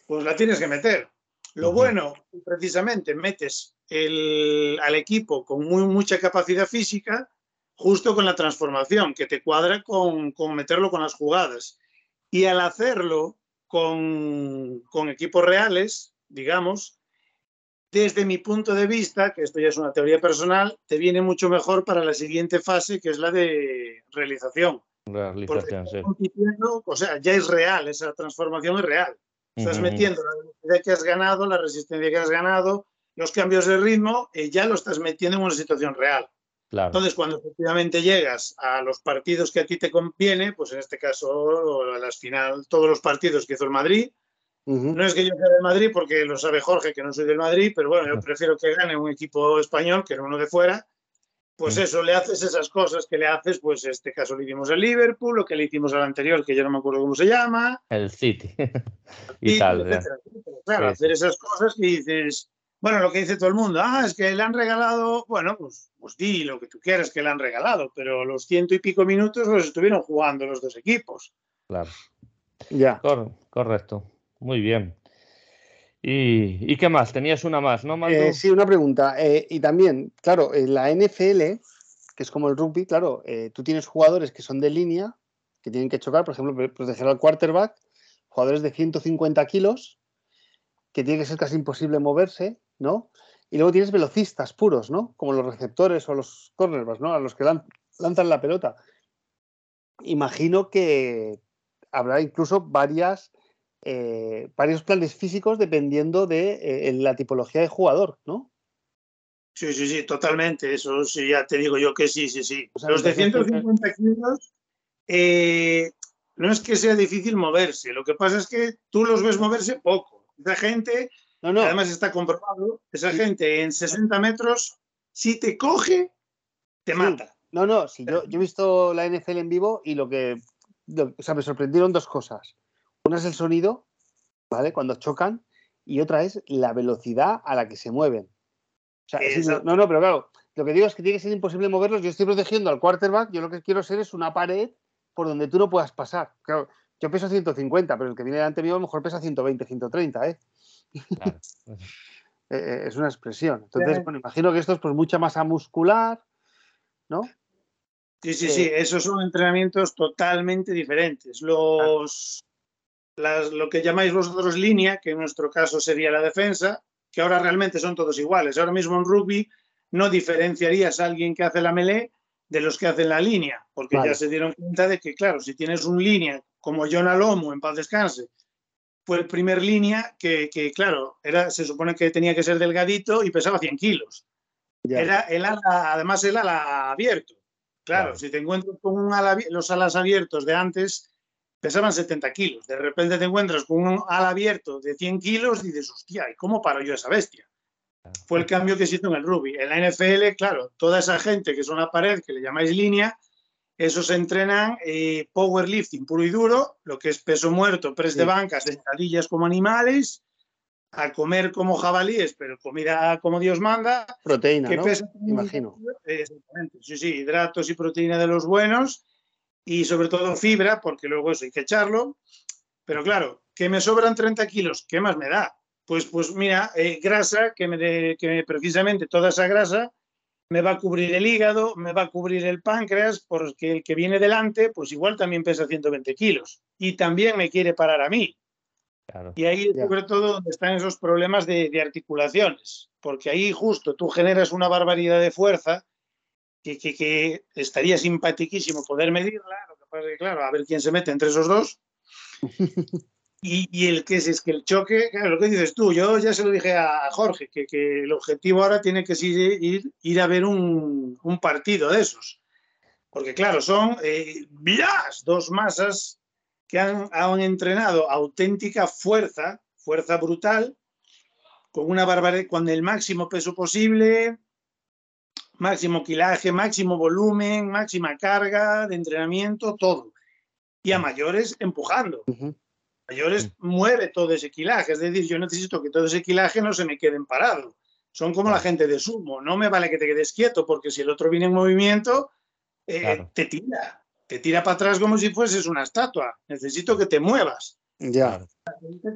pues la tienes que meter. Lo bueno, precisamente, metes el, al equipo con muy, mucha capacidad física justo con la transformación, que te cuadra con, con meterlo con las jugadas. Y al hacerlo con, con equipos reales, digamos, desde mi punto de vista, que esto ya es una teoría personal, te viene mucho mejor para la siguiente fase, que es la de realización. Realización, sí. O sea, ya es real, esa transformación es real. Estás metiendo la velocidad que has ganado, la resistencia que has ganado, los cambios de ritmo, y ya lo estás metiendo en una situación real. Entonces, cuando efectivamente llegas a los partidos que a ti te conviene, pues en este caso, a las final, todos los partidos que hizo el Madrid, no es que yo sea del Madrid, porque lo sabe Jorge, que no soy del Madrid, pero bueno, yo prefiero que gane un equipo español que no uno de fuera. Pues eso, le haces esas cosas que le haces, pues este caso le hicimos al Liverpool, lo que le hicimos al anterior, que yo no me acuerdo cómo se llama. El City. y, tal. Claro, hacer esas cosas que dices, bueno, lo que dice todo el mundo, ah, es que le han regalado, bueno, pues, pues di lo que tú quieras que le han regalado, pero los ciento y pico minutos los estuvieron jugando los dos equipos. Claro. Ya. correcto. Muy bien. ¿Y, qué más? Tenías una más, ¿no, eh, sí, una pregunta. Eh, y también, claro, en la NFL, que es como el rugby, claro, eh, tú tienes jugadores que son de línea, que tienen que chocar, por ejemplo, proteger al quarterback, jugadores de 150 kilos, que tiene que ser casi imposible moverse, ¿no? Y luego tienes velocistas puros, ¿no? Como los receptores o los cornerbacks, ¿no? A los que lanzan la pelota. Imagino que habrá incluso varias, eh, varios planes físicos dependiendo de eh, la tipología de jugador, ¿no? Sí, sí, sí, totalmente. Eso sí, ya te digo yo que sí, sí, sí. los de 150 kilos, eh, no es que sea difícil moverse, lo que pasa es que tú los ves moverse poco. Esa gente, no, no. además está comprobado, esa gente en 60 metros, si te coge, te mata. No, no, si yo, yo he visto la NFL en vivo y lo que, o sea, me sorprendieron dos cosas. Una es el sonido, ¿vale? Cuando chocan, y otra es la velocidad a la que se mueven no, no, pero claro, lo que digo es que tiene que ser imposible moverlos. Yo estoy protegiendo al quarterback, yo lo que quiero ser es una pared por donde tú no puedas pasar. Claro, yo peso 150, pero el que viene delante mío a lo mejor pesa 120, 130, ¿eh? Eh, ¿eh? es una expresión. Entonces, bueno, imagino que esto es pues mucha masa muscular, ¿no? Sí, sí, sí, esos son entrenamientos totalmente diferentes. Los, lo que llamáis vosotros línea, que en nuestro caso sería la defensa, que ahora realmente son todos iguales. Ahora mismo en rugby no diferenciarías a alguien que hace la melee de los que hacen la línea, porque ya se dieron cuenta de que, claro, si tienes un línea como John Alomo en paz descanse, fue el primer línea que, claro, era, se supone que tenía que ser delgadito y pesaba 100 kilos. Era el ala, además el ala abierto. Claro, si te encuentras con un los alas abiertos de antes, pesaban 70 kilos. De repente te encuentras con un ala abierto de 100 kilos y dices, hostia, ¿y cómo paro yo esa bestia? Fue el cambio que se hizo en el rugby. En la NFL, claro, toda esa gente que es una pared, que le llamáis línea, esos entrenan eh, powerlifting puro y duro, lo que es peso muerto, press de bancas, sentadillas como animales, a comer como jabalíes, pero comida como Dios manda. Proteína, ¿no? Imagino. Exactamente, sí, sí, hidratos y proteína de los buenos y sobre todo fibra, porque luego eso hay que echarlo. Pero claro, que me sobran 30 kilos, ¿qué más me da? Pues, pues mira, eh, grasa, que, me que precisamente toda esa grasa me va a cubrir el hígado, me va a cubrir el páncreas, porque el que viene delante, pues igual también pesa 120 kilos y también me quiere parar a mí. y ahí es sobre todo donde están esos problemas de, de, articulaciones, porque ahí justo tú generas una barbaridad de fuerza que, estaría simpaticísimo poder medirla, lo que pasa es que, claro, a ver quién se mete entre esos dos. Y, el que es, es que el choque, lo que dices tú, yo ya se lo dije a Jorge, que, el objetivo ahora tiene que ser ir, ir a ver un, partido de esos. Porque claro, son eh, dos masas que han, han, entrenado auténtica fuerza, fuerza brutal, con una barbaridad, con el máximo peso posible, máximo quilaje, máximo volumen, máxima carga de entrenamiento, todo. Y a mayores empujando. Mayores mueve todo ese quilaje. Es decir, yo necesito que todo ese quilaje no se me quede parado. Son como la gente de sumo. No me vale que te quedes quieto porque si el otro viene en movimiento, eh, te tira. Te tira para atrás como si fueses una estatua. Necesito que te muevas. Ya.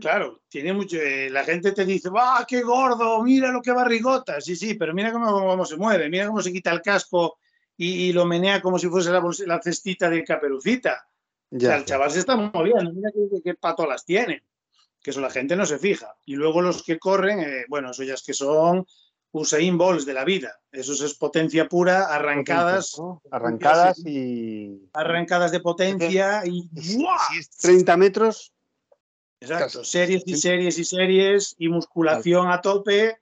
Claro, tiene mucho. Eh, la gente te dice, ¡va, qué gordo! Mira lo que barrigota. Sí, sí, pero mira cómo, se mueve, mira cómo se quita el casco y, lo menea como si fuese la, cestita de caperucita. Ya, el chaval se está moviendo, mira qué, patolas tiene. Que eso la gente no se fija. Y luego los que corren, eh, bueno, eso ya es que son Usain Balls de la vida. Eso es potencia pura, arrancadas. Arrancadas y. Arrancadas de potencia y. Si 30 metros, Exacto, series y series y series y musculación a tope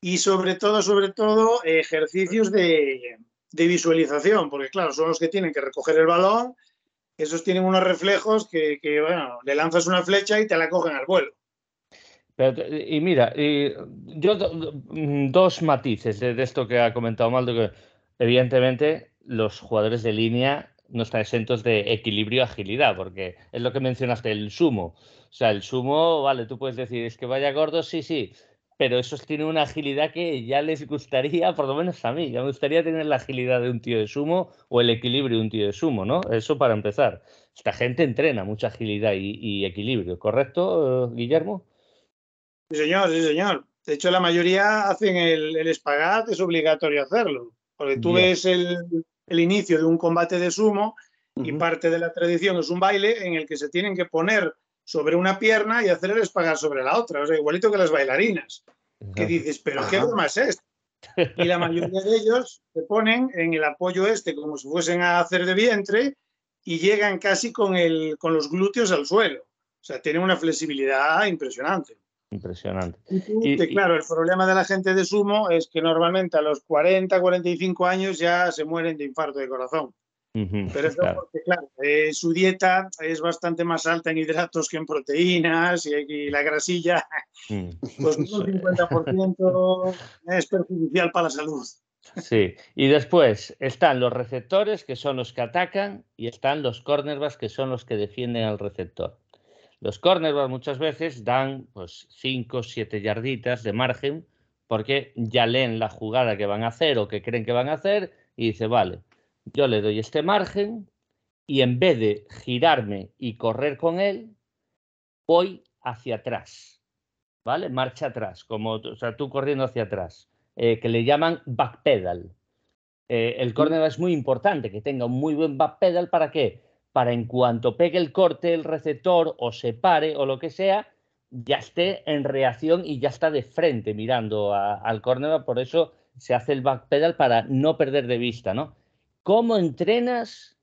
y sobre todo, sobre todo, ejercicios de, visualización, porque claro, son los que tienen que recoger el balón, esos tienen unos reflejos que, bueno, le lanzas una flecha y te la cogen al vuelo. y mira, yo mm, dos matices de, esto que ha comentado Maldo, que evidentemente los jugadores de línea no están exentos de equilibrio y agilidad, porque es lo que mencionaste, el sumo. O sea, el sumo, vale, tú puedes decir, es que vaya gordo, sí, sí, pero esos tienen una agilidad que ya les gustaría, por lo menos a mí, ya me gustaría tener la agilidad de un tío de sumo o el equilibrio de un tío de sumo, ¿no? Eso para empezar. Esta gente entrena mucha agilidad y, equilibrio, ¿correcto, Guillermo? Sí, señor, sí, señor. De hecho, la mayoría hacen el, el espagat, es obligatorio hacerlo, porque tú ves el, el inicio de un combate de sumo y parte de la tradición es un baile en el que se tienen que poner sobre una pierna y hacer el espagar sobre la otra, o sea, igualito que las bailarinas. que dices, pero ¿qué broma es esto? Y la mayoría de ellos se ponen en el apoyo este como si fuesen a hacer de vientre y llegan casi con, el, con los glúteos al suelo. O sea, tienen una flexibilidad impresionante. Impresionante. Y, claro, el problema de la gente de sumo es que normalmente a los 40, 45 años ya se mueren de infarto de corazón. Pero es porque, claro, eh, su dieta es bastante más alta en hidratos que en proteínas y, la grasilla, mm. pues un 50% es perjudicial para la salud. Sí, y después están los receptores, que son los que atacan, y están los cornerbacks, que son los que defienden al receptor. Los cornerbacks muchas veces dan pues 5 o 7 yarditas de margen porque ya leen la jugada que van a hacer o que creen que van a hacer y dice, vale, yo le doy este margen y en vez de girarme y correr con él, voy hacia atrás, ¿vale? Marcha atrás, como o sea, tú corriendo hacia atrás, eh, que le llaman backpedal. Eh, el cornerback es muy importante que tenga un muy buen backpedal, ¿para qué? Para en cuanto pegue el corte el receptor o se pare o lo que sea, ya esté en reacción y ya está de frente mirando al cornerback, por eso se hace el backpedal para no perder de vista, ¿no? ¿Cómo entrenas?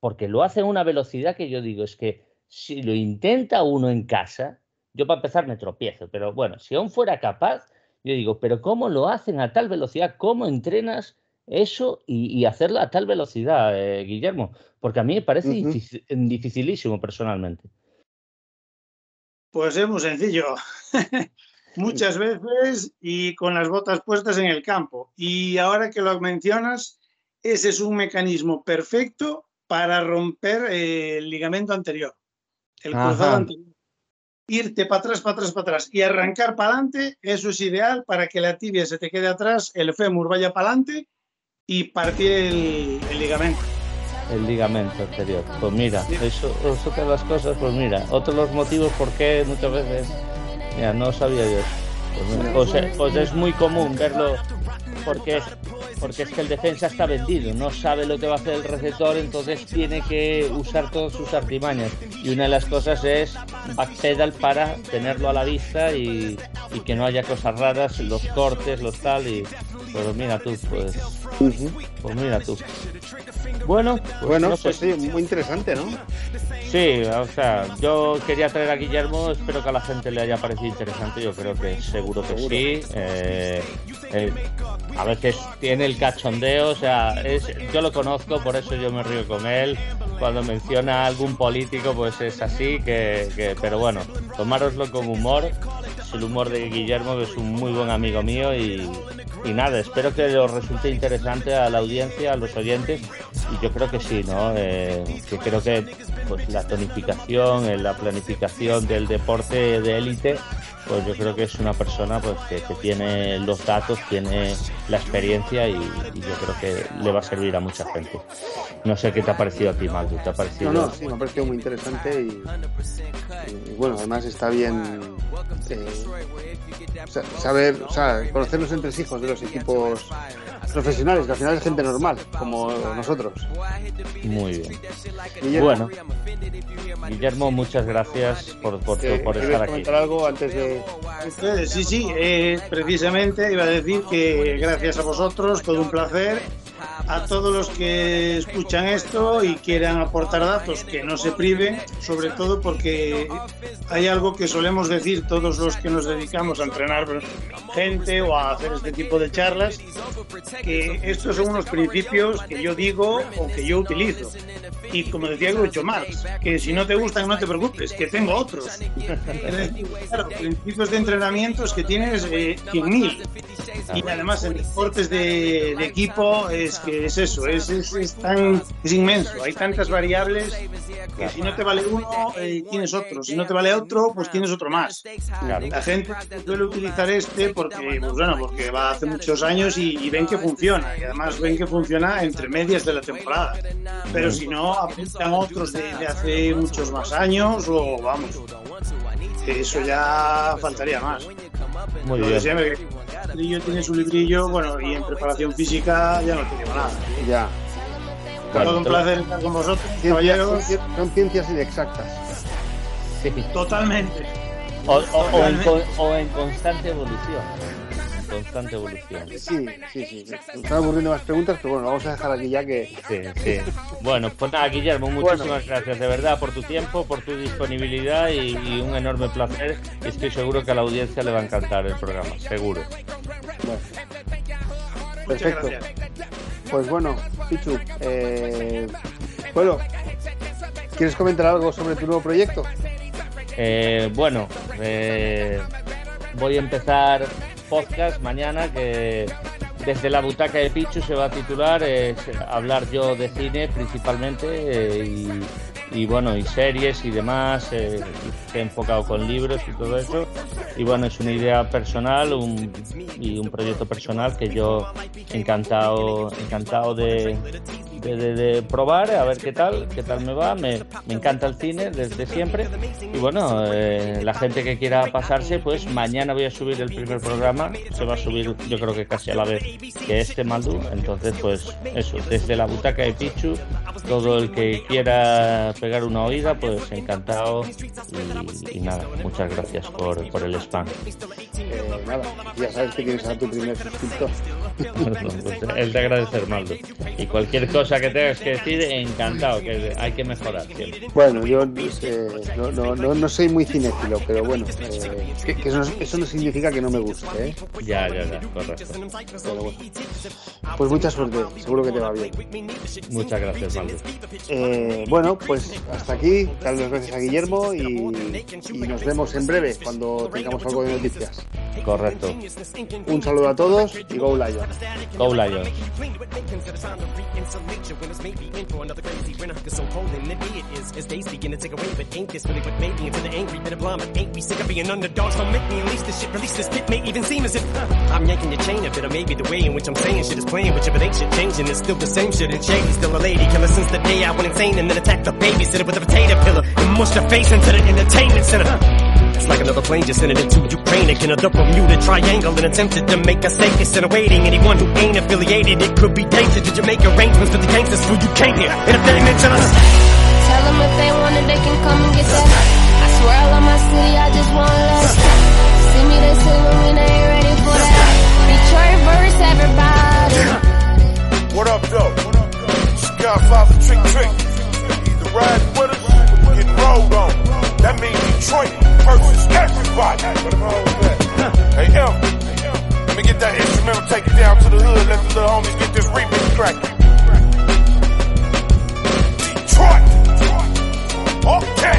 Porque lo hace a una velocidad que yo digo, es que si lo intenta uno en casa, yo para empezar me tropiezo, pero bueno, si aún fuera capaz, yo digo, pero ¿cómo lo hacen a tal velocidad? ¿Cómo entrenas eso y, hacerlo a tal velocidad, eh, Guillermo? Porque a mí me parece dificilísimo personalmente. Pues es muy sencillo. Muchas veces y con las botas puestas en el campo. Y ahora que lo mencionas, ese es un mecanismo perfecto para romper eh, el ligamento anterior, el cruzado anterior. Irte para atrás, para atrás, para atrás y arrancar para adelante, eso es ideal para que la tibia se te quede atrás, el fémur vaya para adelante y partir el, ligamento. El ligamento anterior. Pues mira, eso es otra de las cosas, pues mira, otro de los motivos por qué muchas veces, mira, no sabía yo pues, pues, pues es muy común verlo porque porque es que el defensa está vendido, no sabe lo que va a hacer el receptor, entonces tiene que usar todas sus artimañas. Y una de las cosas es backpedal para tenerlo a la vista y, que no haya cosas raras, los cortes, los tal, y pero mira tú, pues, pues mira tú. Bueno, pues bueno, pues sí, muy interesante, ¿no? Sí, o sea, yo quería traer a Guillermo, espero que a la gente le haya parecido interesante, yo creo que seguro que sí. Eh, eh, a veces tiene el cachondeo, o sea, es, yo lo conozco, por eso yo me río con él. Cuando menciona a algún político, pues es así, que, pero bueno, tomároslo con humor. Es el humor de Guillermo, que es un muy buen amigo mío y, nada, espero que os resulte interesante a la audiencia, a los oyentes y yo creo que sí, ¿no? Eh, que creo que pues, la tonificación, la planificación del deporte de élite pues yo creo que es una persona pues que, tiene los datos, tiene la experiencia y, yo creo que le va a servir a mucha gente. No sé qué te ha parecido a ti, Maldu. ¿Te ha parecido? No, no, sí, me ha parecido muy interesante y, bueno, además está bien eh, saber, o sea, conocer los entresijos de los equipos profesionales, que al final es gente normal, como nosotros. Muy bien. Bueno, Guillermo, muchas gracias por, por, por estar aquí. algo antes de Sí, sí, eh, precisamente iba a decir que gracias a vosotros, todo un placer. A todos los que escuchan esto y quieran aportar datos, que no se priven, sobre todo porque hay algo que solemos decir todos los que nos dedicamos a entrenar gente o a hacer este tipo de charlas, que estos son unos principios que yo digo o que yo utilizo. Y como decía Groucho Marx, que si no te gustan no te preocupes, que tengo otros. claro, principios de entrenamientos que tienes eh, 100.000. Y además en deportes de, equipo es que es eso, es, es, tan, es inmenso. Hay tantas variables que si no te vale uno, eh, tienes otro. Si no te vale otro, pues tienes otro más. La gente suele utilizar este porque, pues bueno, porque va hace muchos años y, ven que funciona. Y además ven que funciona entre medias de la temporada. Pero si no, apuntan otros de, de hace muchos más años o vamos. Eso ya faltaría más. Muy bien. librillo tiene su librillo, bueno, y en preparación física ya no tenemos nada. Ya. Todo un placer estar con vosotros, caballeros. Son ciencias inexactas. Totalmente. O, o, en, o en constante evolución. Constante evolución. Sí, sí, sí. Me están aburriendo más preguntas, pero bueno, vamos a dejar aquí ya que. Sí, sí. Bueno, pues nada, Guillermo, muchísimas gracias de verdad por tu tiempo, por tu disponibilidad y, un enorme placer. Estoy seguro que a la audiencia le va a encantar el programa, seguro. Perfecto. Pues bueno, Pichu, eh, bueno, ¿quieres comentar algo sobre tu nuevo proyecto? Eh, bueno, eh, voy a empezar podcast mañana que desde la butaca de Pichu se va a titular es hablar yo de cine principalmente eh, y y bueno, y series y demás, eh, he enfocado con libros y todo eso. Y bueno, es una idea personal un, y un proyecto personal que yo encantado, encantado de, de, probar, a ver qué tal, qué tal me va. Me, me encanta el cine desde siempre. Y bueno, eh, la gente que quiera pasarse, pues mañana voy a subir el primer programa. Se va a subir, yo creo que casi a la vez que este Maldu. Entonces, pues eso, desde la butaca de Pichu, todo el que quiera pegar una oída, pues encantado. Y, nada, muchas gracias por, por el spam. Eh, nada, ya sabes que tienes a tu primer suscriptor. pues, el de agradecer, Maldo. Y cualquier cosa que tengas que decir, encantado, que hay que mejorar siempre. Bueno, yo eh, no, no, no, soy muy cinéfilo, pero bueno, eh, que, eso, no, significa que no me guste. ¿eh? Ya, ya, ya, correcto. Pues mucha suerte, seguro que te va bien. Muchas gracias, Maldo. Eh, bueno, pues hasta aquí, darles gracias a Guillermo y, y nos vemos en breve cuando tengamos algo de noticias. Correcto. Un saludo a todos y Go Lions. Go Lions. I'm yanking your chain a bit, or maybe the way in which I'm saying shit is playing with you, but ain't shit changing. It's still the same shit and shady. Still a lady killer since the day I went insane and then attacked the babysitter with a potato pillar and mushed her face into the entertainment center. It's like another plane just sending into Ukraine. Again, a Bermuda triangle and attempted to make a stake instead of waiting. Anyone who ain't affiliated, it could be dangerous. Did you make arrangements with the gangsters who you came here? And if they mention us, tell them if they want it, they can come and get that. I swear I love my city, I just want less. See me, they say when they ain't ready for that. Detroit verse, everybody. What up, though? Godfather trick trick. Either ride with us or get rolled on. That means Detroit versus everybody. Hey, yo. let me get that instrumental, take it down to the hood, let the little homies get this remix cracking. Detroit! Okay!